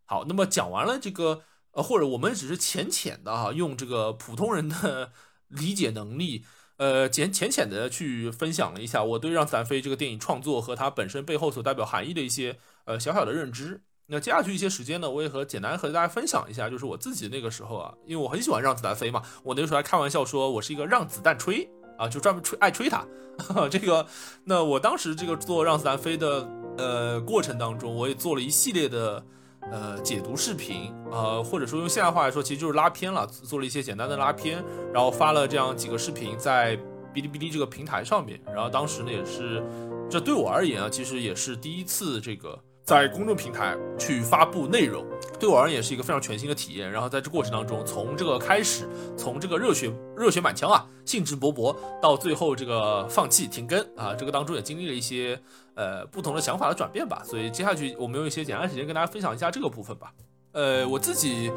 好，那么讲完了这个，呃，或者我们只是浅浅的哈，用这个普通人的理解能力。呃，简浅浅的去分享了一下我对《让子弹飞》这个电影创作和它本身背后所代表含义的一些呃小小的认知。那接下去一些时间呢，我也和简单和大家分享一下，就是我自己那个时候啊，因为我很喜欢《让子弹飞》嘛，我那个时候还开玩笑说我是一个让子弹吹啊，就专门吹爱吹它。这个，那我当时这个做《让子弹飞》的呃过程当中，我也做了一系列的。呃，解读视频，呃，或者说用现代话来说，其实就是拉片了，做了一些简单的拉片，然后发了这样几个视频在哔哩哔哩这个平台上面。然后当时呢，也是，这对我而言啊，其实也是第一次这个。在公众平台去发布内容，对我而言也是一个非常全新的体验。然后在这过程当中，从这个开始，从这个热血热血满腔啊，兴致勃勃，到最后这个放弃停更啊，这个当中也经历了一些呃不同的想法的转变吧。所以接下去我们用一些简单时间跟大家分享一下这个部分吧。呃，我自己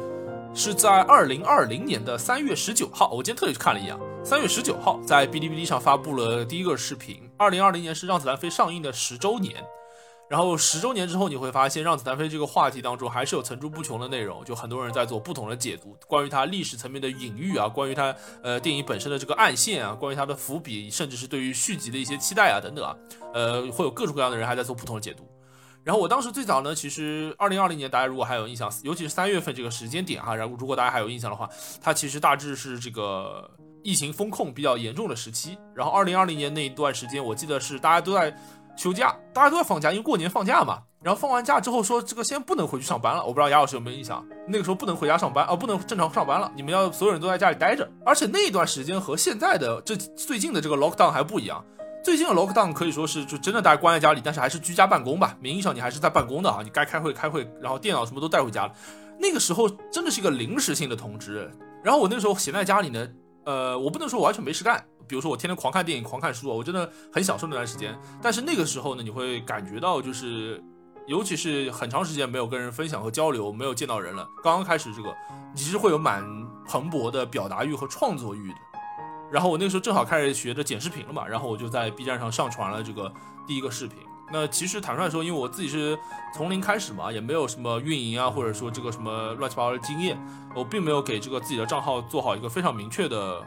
是在二零二零年的三月十九号，我今天特意去看了一眼，三月十九号在哔哩哔哩上发布了第一个视频。二零二零年是《让子弹飞》上映的十周年。然后十周年之后，你会发现《让子弹飞》这个话题当中还是有层出不穷的内容，就很多人在做不同的解读，关于它历史层面的隐喻啊，关于它呃电影本身的这个暗线啊，关于它的伏笔，甚至是对于续集的一些期待啊等等啊，呃，会有各种各样的人还在做不同的解读。然后我当时最早呢，其实二零二零年大家如果还有印象，尤其是三月份这个时间点哈，然后如果大家还有印象的话，它其实大致是这个疫情风控比较严重的时期。然后二零二零年那一段时间，我记得是大家都在。休假，大家都在放假，因为过年放假嘛。然后放完假之后说，这个先不能回去上班了。我不知道雅老师有没有印象，那个时候不能回家上班啊，不能正常上班了。你们要所有人都在家里待着。而且那一段时间和现在的这最近的这个 lockdown 还不一样。最近的 lockdown 可以说是就真的大家关在家里，但是还是居家办公吧。名义上你还是在办公的啊，你该开会开会，然后电脑什么都带回家了。那个时候真的是一个临时性的通知。然后我那时候闲在家里呢，呃，我不能说完全没事干。比如说我天天狂看电影、狂看书，我真的很享受那段时间。但是那个时候呢，你会感觉到，就是尤其是很长时间没有跟人分享和交流，没有见到人了。刚刚开始这个，你其实会有蛮蓬勃的表达欲和创作欲的。然后我那个时候正好开始学着剪视频了嘛，然后我就在 B 站上上传了这个第一个视频。那其实坦率说，因为我自己是从零开始嘛，也没有什么运营啊，或者说这个什么乱七八糟的经验，我并没有给这个自己的账号做好一个非常明确的。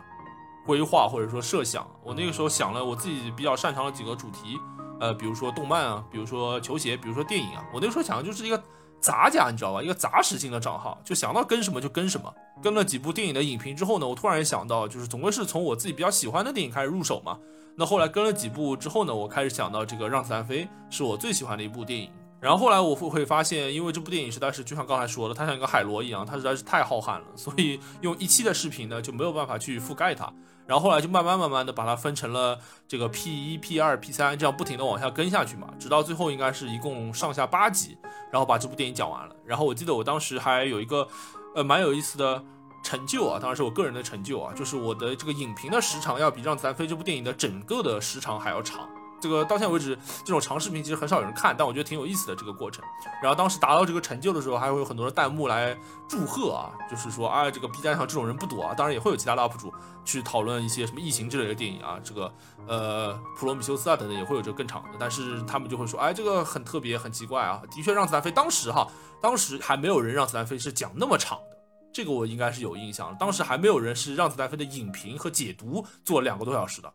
规划或者说设想，我那个时候想了我自己比较擅长的几个主题，呃，比如说动漫啊，比如说球鞋，比如说电影啊。我那个时候想的就是一个杂家，你知道吧？一个杂食性的账号，就想到跟什么就跟什么。跟了几部电影的影评之后呢，我突然想到，就是总归是从我自己比较喜欢的电影开始入手嘛。那后来跟了几部之后呢，我开始想到这个《让子弹飞》是我最喜欢的一部电影。然后后来我会会发现，因为这部电影实在是就像刚才说的，它像一个海螺一样，它实在是太浩瀚了，所以用一期的视频呢就没有办法去覆盖它。然后后来就慢慢慢慢的把它分成了这个 P 一、P 二、P 三这样不停的往下跟下去嘛，直到最后应该是一共上下八集，然后把这部电影讲完了。然后我记得我当时还有一个呃蛮有意思的成就啊，当然是我个人的成就啊，就是我的这个影评的时长要比《让子弹飞》这部电影的整个的时长还要长。这个到现在为止，这种长视频其实很少有人看，但我觉得挺有意思的这个过程。然后当时达到这个成就的时候，还会有很多的弹幕来祝贺啊，就是说啊，这个 B 站上这种人不多啊。当然也会有其他的 UP 主去讨论一些什么异形之类的电影啊，这个呃普罗米修斯啊等等也会有这个更长的，但是他们就会说，哎，这个很特别，很奇怪啊。的确，让子弹飞当时哈，当时还没有人让子弹飞是讲那么长的，这个我应该是有印象。当时还没有人是让子弹飞的影评和解读做两个多小时的。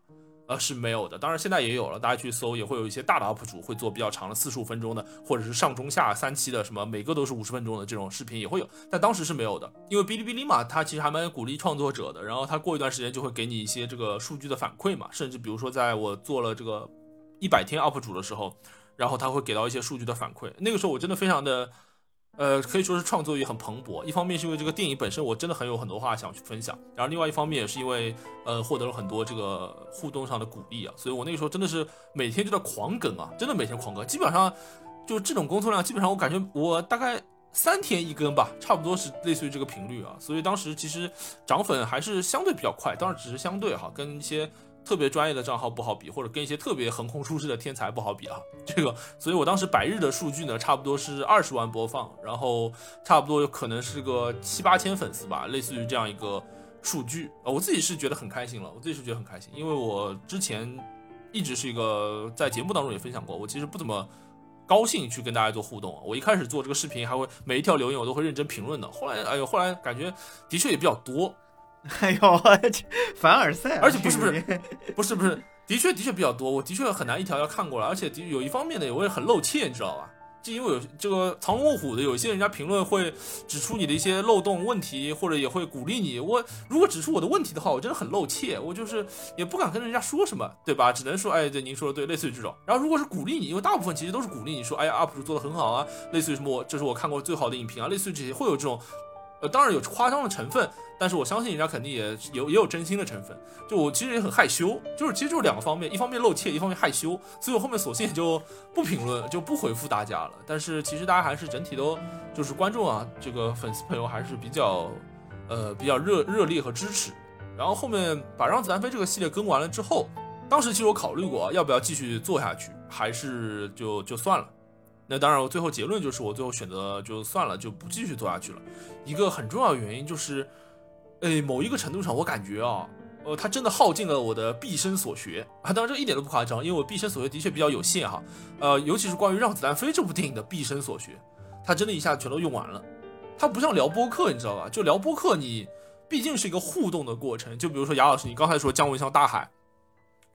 呃是没有的，当然现在也有了，大家去搜也会有一些大的 UP 主会做比较长的四十五分钟的，或者是上中下三期的，什么每个都是五十分钟的这种视频也会有，但当时是没有的，因为哔哩哔哩嘛，它其实还蛮鼓励创作者的，然后它过一段时间就会给你一些这个数据的反馈嘛，甚至比如说在我做了这个一百天 UP 主的时候，然后他会给到一些数据的反馈，那个时候我真的非常的。呃，可以说是创作欲很蓬勃。一方面是因为这个电影本身，我真的很有很多话想去分享；然后另外一方面也是因为，呃，获得了很多这个互动上的鼓励啊。所以我那个时候真的是每天就在狂更啊，真的每天狂更。基本上就这种工作量，基本上我感觉我大概三天一更吧，差不多是类似于这个频率啊。所以当时其实涨粉还是相对比较快，当然只是相对哈，跟一些。特别专业的账号不好比，或者跟一些特别横空出世的天才不好比啊。这个，所以我当时百日的数据呢，差不多是二十万播放，然后差不多可能是个七八千粉丝吧，类似于这样一个数据啊。我自己是觉得很开心了，我自己是觉得很开心，因为我之前一直是一个在节目当中也分享过，我其实不怎么高兴去跟大家做互动。我一开始做这个视频，还会每一条留言我都会认真评论的。后来，哎呦，后来感觉的确也比较多。哎呦，凡尔赛，而且不是不是 不是不是，的确的确比较多，我的确很难一条条看过来，而且的有一方面呢，我也很露怯，你知道吧？就因为有这个藏龙卧虎的，有一些人家评论会指出你的一些漏洞问题，或者也会鼓励你。我如果指出我的问题的话，我真的很露怯，我就是也不敢跟人家说什么，对吧？只能说，哎，对，您说的对，类似于这种。然后如果是鼓励你，因为大部分其实都是鼓励你说，哎呀，UP 主做的很好啊，类似于什么，我这是我看过最好的影评啊，类似于这些，会有这种。呃，当然有夸张的成分，但是我相信人家肯定也有也有真心的成分。就我其实也很害羞，就是其实就两个方面，一方面露怯，一方面害羞，所以我后面索性也就不评论，就不回复大家了。但是其实大家还是整体都就是观众啊，这个粉丝朋友还是比较呃比较热热烈和支持。然后后面把《让子弹飞》这个系列更完了之后，当时其实我考虑过要不要继续做下去，还是就就算了。那当然，我最后结论就是我最后选择就算了，就不继续做下去了。一个很重要的原因就是，诶，某一个程度上，我感觉啊，呃，它真的耗尽了我的毕生所学啊。当然，这一点都不夸张，因为我毕生所学的确比较有限哈。呃，尤其是关于《让子弹飞》这部电影的毕生所学，它真的一下全都用完了。它不像聊播客，你知道吧？就聊播客，你毕竟是一个互动的过程。就比如说雅老师，你刚才说姜文像大海，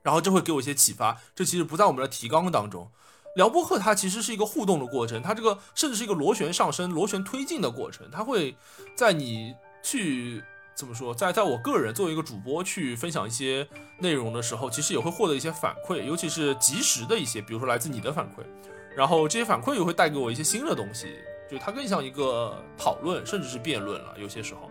然后这会给我一些启发。这其实不在我们的提纲当中。聊播客它其实是一个互动的过程，它这个甚至是一个螺旋上升、螺旋推进的过程。它会在你去怎么说，在在我个人作为一个主播去分享一些内容的时候，其实也会获得一些反馈，尤其是及时的一些，比如说来自你的反馈。然后这些反馈又会带给我一些新的东西，就它更像一个讨论，甚至是辩论了。有些时候。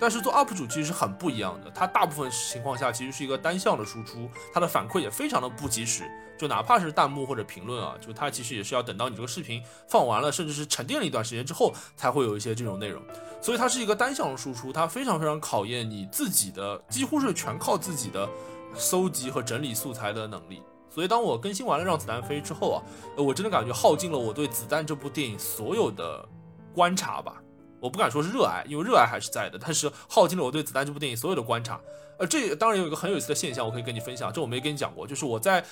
但是做 UP 主其实是很不一样的，它大部分情况下其实是一个单向的输出，它的反馈也非常的不及时，就哪怕是弹幕或者评论啊，就它其实也是要等到你这个视频放完了，甚至是沉淀了一段时间之后，才会有一些这种内容，所以它是一个单向的输出，它非常非常考验你自己的，几乎是全靠自己的搜集和整理素材的能力。所以当我更新完了《让子弹飞》之后啊，我真的感觉耗尽了我对《子弹》这部电影所有的观察吧。我不敢说是热爱，因为热爱还是在的，但是耗尽了我对《子弹》这部电影所有的观察。呃，这当然有一个很有意思的现象，我可以跟你分享，这我没跟你讲过，就是我在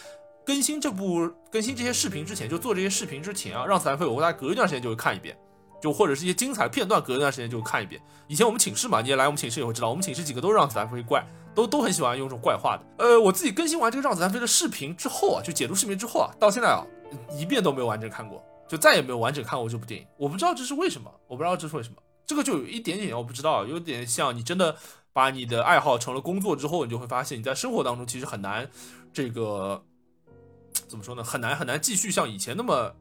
更新这部、更新这些视频之前，就做这些视频之前啊，让子弹飞，我大概隔一段时间就会看一遍，就或者是一些精彩片段，隔一段时间就会看一遍。以前我们寝室嘛，你也来我们寝室也会知道，我们寝室几个都是让子弹飞怪，都都很喜欢用这种怪话的。呃，我自己更新完这个让子弹飞的视频之后啊，就解读视频之后啊，到现在啊，一遍都没有完整看过。就再也没有完整看过这部电影，我不知道这是为什么，我不知道这是为什么，这个就有一点点我不知道，有点像你真的把你的爱好成了工作之后，你就会发现你在生活当中其实很难，这个怎么说呢？很难很难继续像以前那么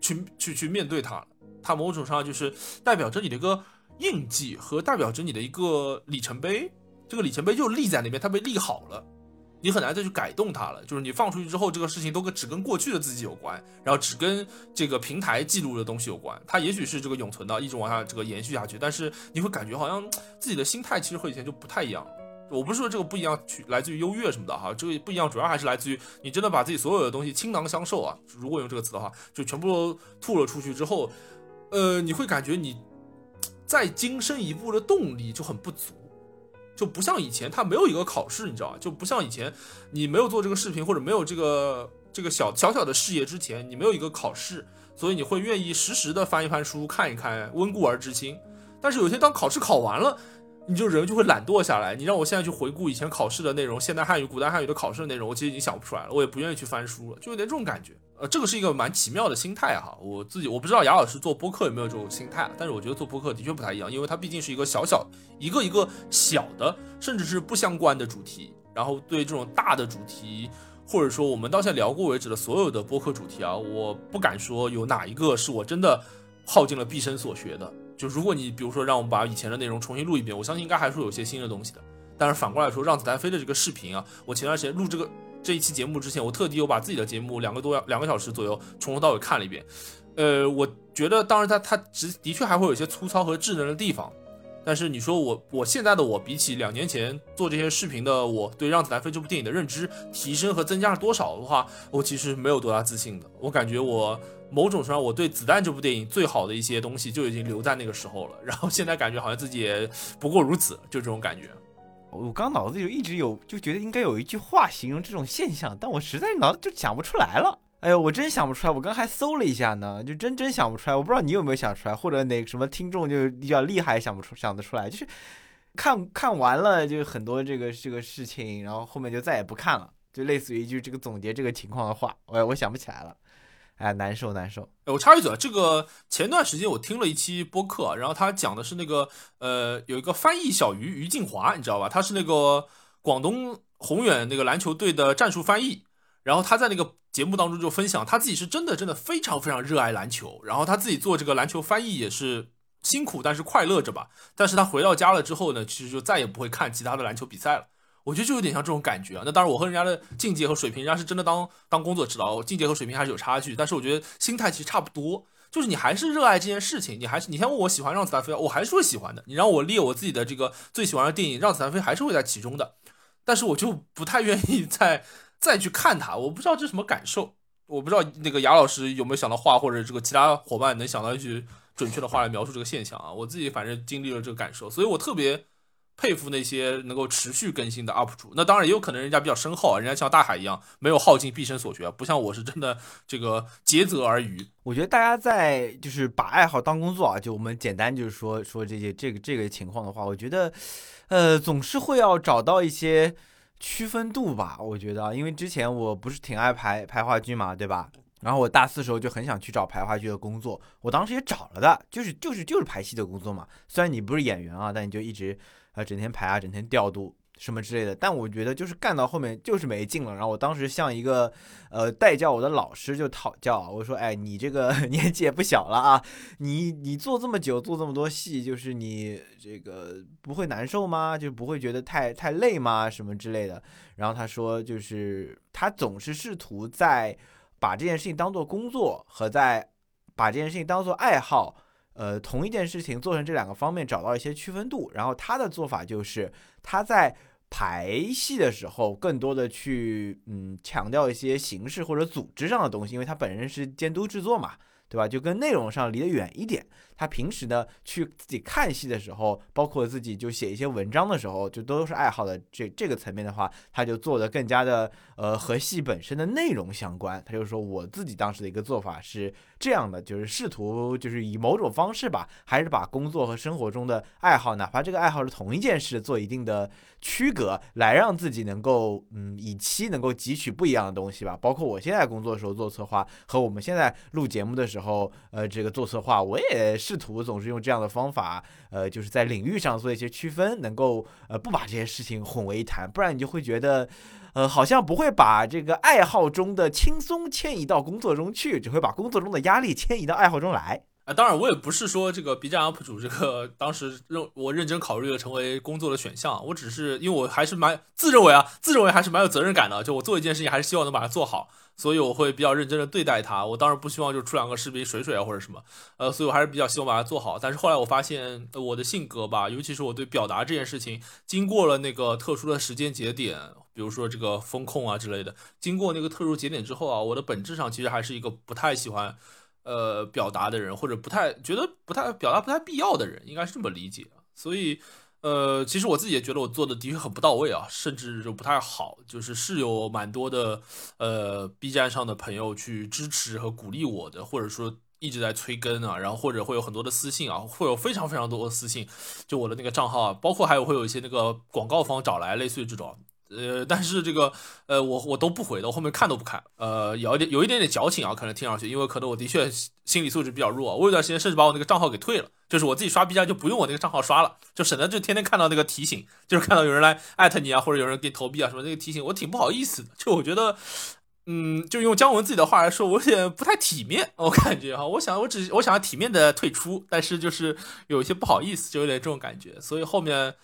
去去去面对它。它某种上就是代表着你的一个印记和代表着你的一个里程碑。这个里程碑就立在那边，它被立好了。你很难再去改动它了，就是你放出去之后，这个事情都跟只跟过去的自己有关，然后只跟这个平台记录的东西有关。它也许是这个永存的，一直往下这个延续下去，但是你会感觉好像自己的心态其实和以前就不太一样。我不是说这个不一样去来自于优越什么的哈，这个不一样主要还是来自于你真的把自己所有的东西倾囊相授啊。如果用这个词的话，就全部都吐了出去之后，呃，你会感觉你再精深一步的动力就很不足。就不像以前，他没有一个考试，你知道吧？就不像以前，你没有做这个视频或者没有这个这个小小小的事业之前，你没有一个考试，所以你会愿意实时的翻一翻书，看一看，温故而知新。但是有些当考试考完了。你就人就会懒惰下来。你让我现在去回顾以前考试的内容，现代汉语、古代汉语的考试的内容，我其实已经想不出来了。我也不愿意去翻书了，就有点这种感觉。呃，这个是一个蛮奇妙的心态哈。我自己我不知道雅老师做播客有没有这种心态，但是我觉得做播客的确不太一样，因为它毕竟是一个小小一个一个小的，甚至是不相关的主题。然后对这种大的主题，或者说我们到现在聊过为止的所有的播客主题啊，我不敢说有哪一个是我真的耗尽了毕生所学的。就如果你比如说让我们把以前的内容重新录一遍，我相信应该还是有些新的东西的。但是反过来说，让子弹飞的这个视频啊，我前段时间录这个这一期节目之前，我特地又把自己的节目两个多两个小时左右从头到尾看了一遍。呃，我觉得当然它它只的确还会有一些粗糙和稚嫩的地方，但是你说我我现在的我比起两年前做这些视频的我对让子弹飞这部电影的认知提升和增加了多少的话，我其实没有多大自信的。我感觉我。某种上，我对《子弹》这部电影最好的一些东西就已经留在那个时候了。然后现在感觉好像自己也不过如此，就这种感觉。我刚脑子里就一直有，就觉得应该有一句话形容这种现象，但我实在脑子就想不出来了。哎呦，我真想不出来。我刚还搜了一下呢，就真真想不出来。我不知道你有没有想出来，或者哪什么听众就比较厉害，想不出想得出来。就是看看完了，就很多这个这个事情，然后后面就再也不看了，就类似于一句这个总结这个情况的话，我我想不起来了。哎，难受难受。我插一嘴，这个前段时间我听了一期播客，然后他讲的是那个呃，有一个翻译小鱼于静华，你知道吧？他是那个广东宏远那个篮球队的战术翻译。然后他在那个节目当中就分享，他自己是真的真的非常非常热爱篮球。然后他自己做这个篮球翻译也是辛苦，但是快乐着吧。但是他回到家了之后呢，其实就再也不会看其他的篮球比赛了。我觉得就有点像这种感觉啊。那当然，我和人家的境界和水平，人家是真的当当工作指导，境界和水平还是有差距。但是我觉得心态其实差不多，就是你还是热爱这件事情，你还是你先问我喜欢《让子弹飞》，我还是会喜欢的。你让我列我自己的这个最喜欢的电影，《让子弹飞》还是会在其中的。但是我就不太愿意再再去看它，我不知道这什么感受。我不知道那个雅老师有没有想到话，或者这个其他伙伴能想到一句准确的话来描述这个现象啊？我自己反正经历了这个感受，所以我特别。佩服那些能够持续更新的 UP 主，那当然也有可能人家比较深厚啊，人家像大海一样没有耗尽毕生所学，不像我是真的这个竭泽而渔。我觉得大家在就是把爱好当工作啊，就我们简单就是说说这些这个这个情况的话，我觉得，呃，总是会要找到一些区分度吧。我觉得，因为之前我不是挺爱排排话剧嘛，对吧？然后我大四时候就很想去找排话剧的工作，我当时也找了的，就是就是就是排戏的工作嘛。虽然你不是演员啊，但你就一直。啊，整天排啊，整天调度什么之类的，但我觉得就是干到后面就是没劲了。然后我当时向一个呃代教我的老师就讨教，我说：“哎，你这个 年纪也不小了啊，你你做这么久，做这么多戏，就是你这个不会难受吗？就不会觉得太太累吗？什么之类的？”然后他说，就是他总是试图在把这件事情当做工作和在把这件事情当做爱好。呃，同一件事情做成这两个方面找到一些区分度，然后他的做法就是他在排戏的时候更多的去嗯强调一些形式或者组织上的东西，因为他本人是监督制作嘛。对吧？就跟内容上离得远一点。他平时呢，去自己看戏的时候，包括自己就写一些文章的时候，就都是爱好的。这这个层面的话，他就做的更加的呃和戏本身的内容相关。他就说，我自己当时的一个做法是这样的，就是试图就是以某种方式吧，还是把工作和生活中的爱好，哪怕这个爱好是同一件事，做一定的区隔，来让自己能够嗯以期能够汲取不一样的东西吧。包括我现在工作的时候做策划，和我们现在录节目的时候。呃，这个做策划，我也试图总是用这样的方法，呃，就是在领域上做一些区分，能够呃不把这些事情混为一谈，不然你就会觉得，呃，好像不会把这个爱好中的轻松迁移到工作中去，只会把工作中的压力迁移到爱好中来。啊，当然我也不是说这个 B 站 UP 主这个当时认我认真考虑了成为工作的选项，我只是因为我还是蛮自认为啊，自认为还是蛮有责任感的，就我做一件事情还是希望能把它做好，所以我会比较认真的对待它。我当然不希望就出两个视频水水啊或者什么，呃，所以我还是比较希望把它做好。但是后来我发现我的性格吧，尤其是我对表达这件事情，经过了那个特殊的时间节点，比如说这个风控啊之类的，经过那个特殊节点之后啊，我的本质上其实还是一个不太喜欢。呃，表达的人或者不太觉得不太表达不太必要的人，应该是这么理解。所以，呃，其实我自己也觉得我做的的确很不到位啊，甚至就不太好。就是是有蛮多的呃 B 站上的朋友去支持和鼓励我的，或者说一直在催更啊，然后或者会有很多的私信啊，会有非常非常多的私信，就我的那个账号啊，包括还有会有一些那个广告方找来，类似于这种。呃，但是这个，呃，我我都不回的，我后面看都不看。呃，有一点有一点点矫情啊，可能听上去，因为可能我的确心理素质比较弱。我有段时间甚至把我那个账号给退了，就是我自己刷 B 站就不用我那个账号刷了，就省得就天天看到那个提醒，就是看到有人来艾特你啊，或者有人给你投币啊什么那个提醒，我挺不好意思的。就我觉得，嗯，就用姜文自己的话来说，我有点不太体面，我感觉哈，我想我只我想要体面的退出，但是就是有一些不好意思，就有点这种感觉。所以后面，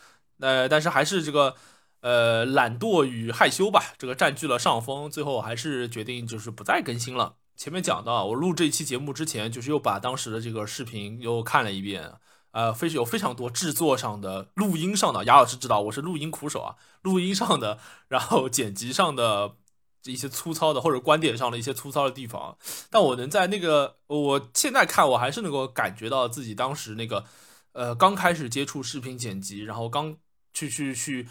呃，但是还是这个。呃，懒惰与害羞吧，这个占据了上风。最后还是决定就是不再更新了。前面讲到，我录这期节目之前，就是又把当时的这个视频又看了一遍。呃，非有非常多制作上的、录音上的，雅老师知道我是录音苦手啊，录音上的，然后剪辑上的一些粗糙的，或者观点上的一些粗糙的地方。但我能在那个，我现在看，我还是能够感觉到自己当时那个，呃，刚开始接触视频剪辑，然后刚去去去。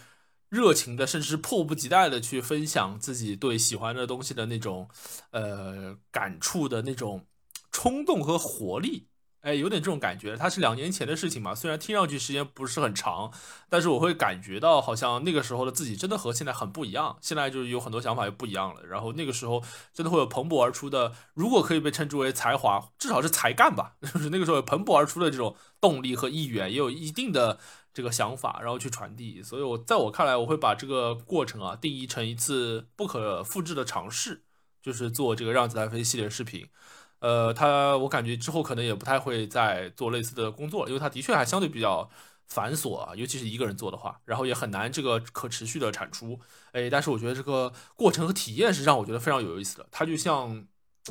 热情的，甚至迫不及待的去分享自己对喜欢的东西的那种，呃，感触的那种冲动和活力，哎，有点这种感觉。它是两年前的事情嘛，虽然听上去时间不是很长，但是我会感觉到好像那个时候的自己真的和现在很不一样。现在就是有很多想法也不一样了。然后那个时候真的会有蓬勃而出的，如果可以被称之为才华，至少是才干吧，就是那个时候有蓬勃而出的这种动力和意愿，也有一定的。这个想法，然后去传递，所以我在我看来，我会把这个过程啊定义成一次不可复制的尝试，就是做这个让子弹飞系列视频。呃，他我感觉之后可能也不太会再做类似的工作了，因为他的确还相对比较繁琐啊，尤其是一个人做的话，然后也很难这个可持续的产出。哎，但是我觉得这个过程和体验是让我觉得非常有意思的，它就像。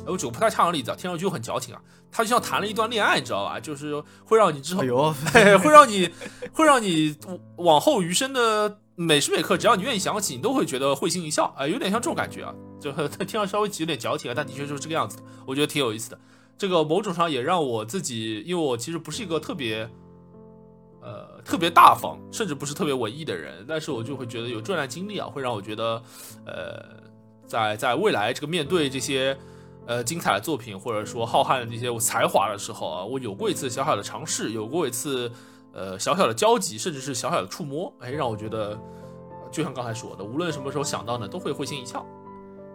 我举个不太恰当的例子啊，听上去就很矫情啊。他就像谈了一段恋爱，你知道吧？就是会让你之后，会让你，会让你往后余生的每时每刻，只要你愿意想起，你都会觉得会心一笑。啊，有点像这种感觉啊。就 听上稍微有点矫情啊，但的确就是这个样子。我觉得挺有意思的。这个某种上也让我自己，因为我其实不是一个特别，呃，特别大方，甚至不是特别文艺的人，但是我就会觉得有这段经历啊，会让我觉得，呃，在在未来这个面对这些。呃，精彩的作品或者说浩瀚的那些我才华的时候啊，我有过一次小小的尝试，有过一次呃小小的交集，甚至是小小的触摸，哎，让我觉得就像刚才说的，无论什么时候想到呢，都会会心一笑。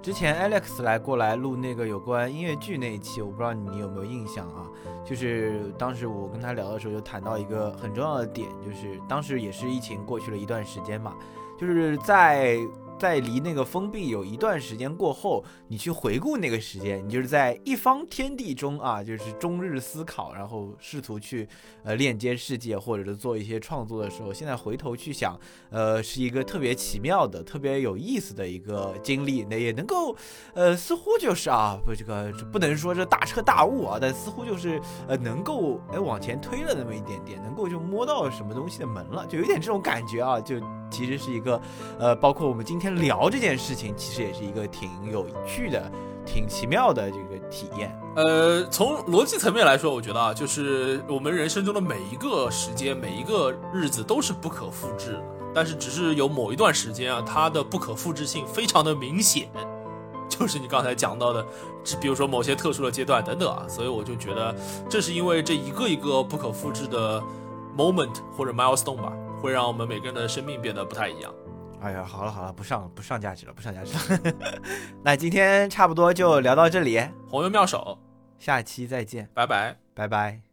之前 Alex 来过来录那个有关音乐剧那一期，我不知道你有没有印象啊？就是当时我跟他聊的时候，就谈到一个很重要的点，就是当时也是疫情过去了一段时间嘛，就是在。在离那个封闭有一段时间过后，你去回顾那个时间，你就是在一方天地中啊，就是终日思考，然后试图去呃链接世界，或者是做一些创作的时候，现在回头去想，呃，是一个特别奇妙的、特别有意思的一个经历。那也能够，呃，似乎就是啊，不，这个不能说这大彻大悟啊，但似乎就是呃，能够哎往前推了那么一点点，能够就摸到什么东西的门了，就有点这种感觉啊，就。其实是一个，呃，包括我们今天聊这件事情，其实也是一个挺有趣的、挺奇妙的这个体验。呃，从逻辑层面来说，我觉得啊，就是我们人生中的每一个时间、每一个日子都是不可复制的，但是只是有某一段时间啊，它的不可复制性非常的明显，就是你刚才讲到的，比如说某些特殊的阶段等等啊，所以我就觉得，正是因为这一个一个不可复制的 moment 或者 milestone 吧。会让我们每个人的生命变得不太一样。哎呀，好了好了，不上不上价值了，不上价值了。那今天差不多就聊到这里。红油妙手，下期再见，拜拜。拜拜。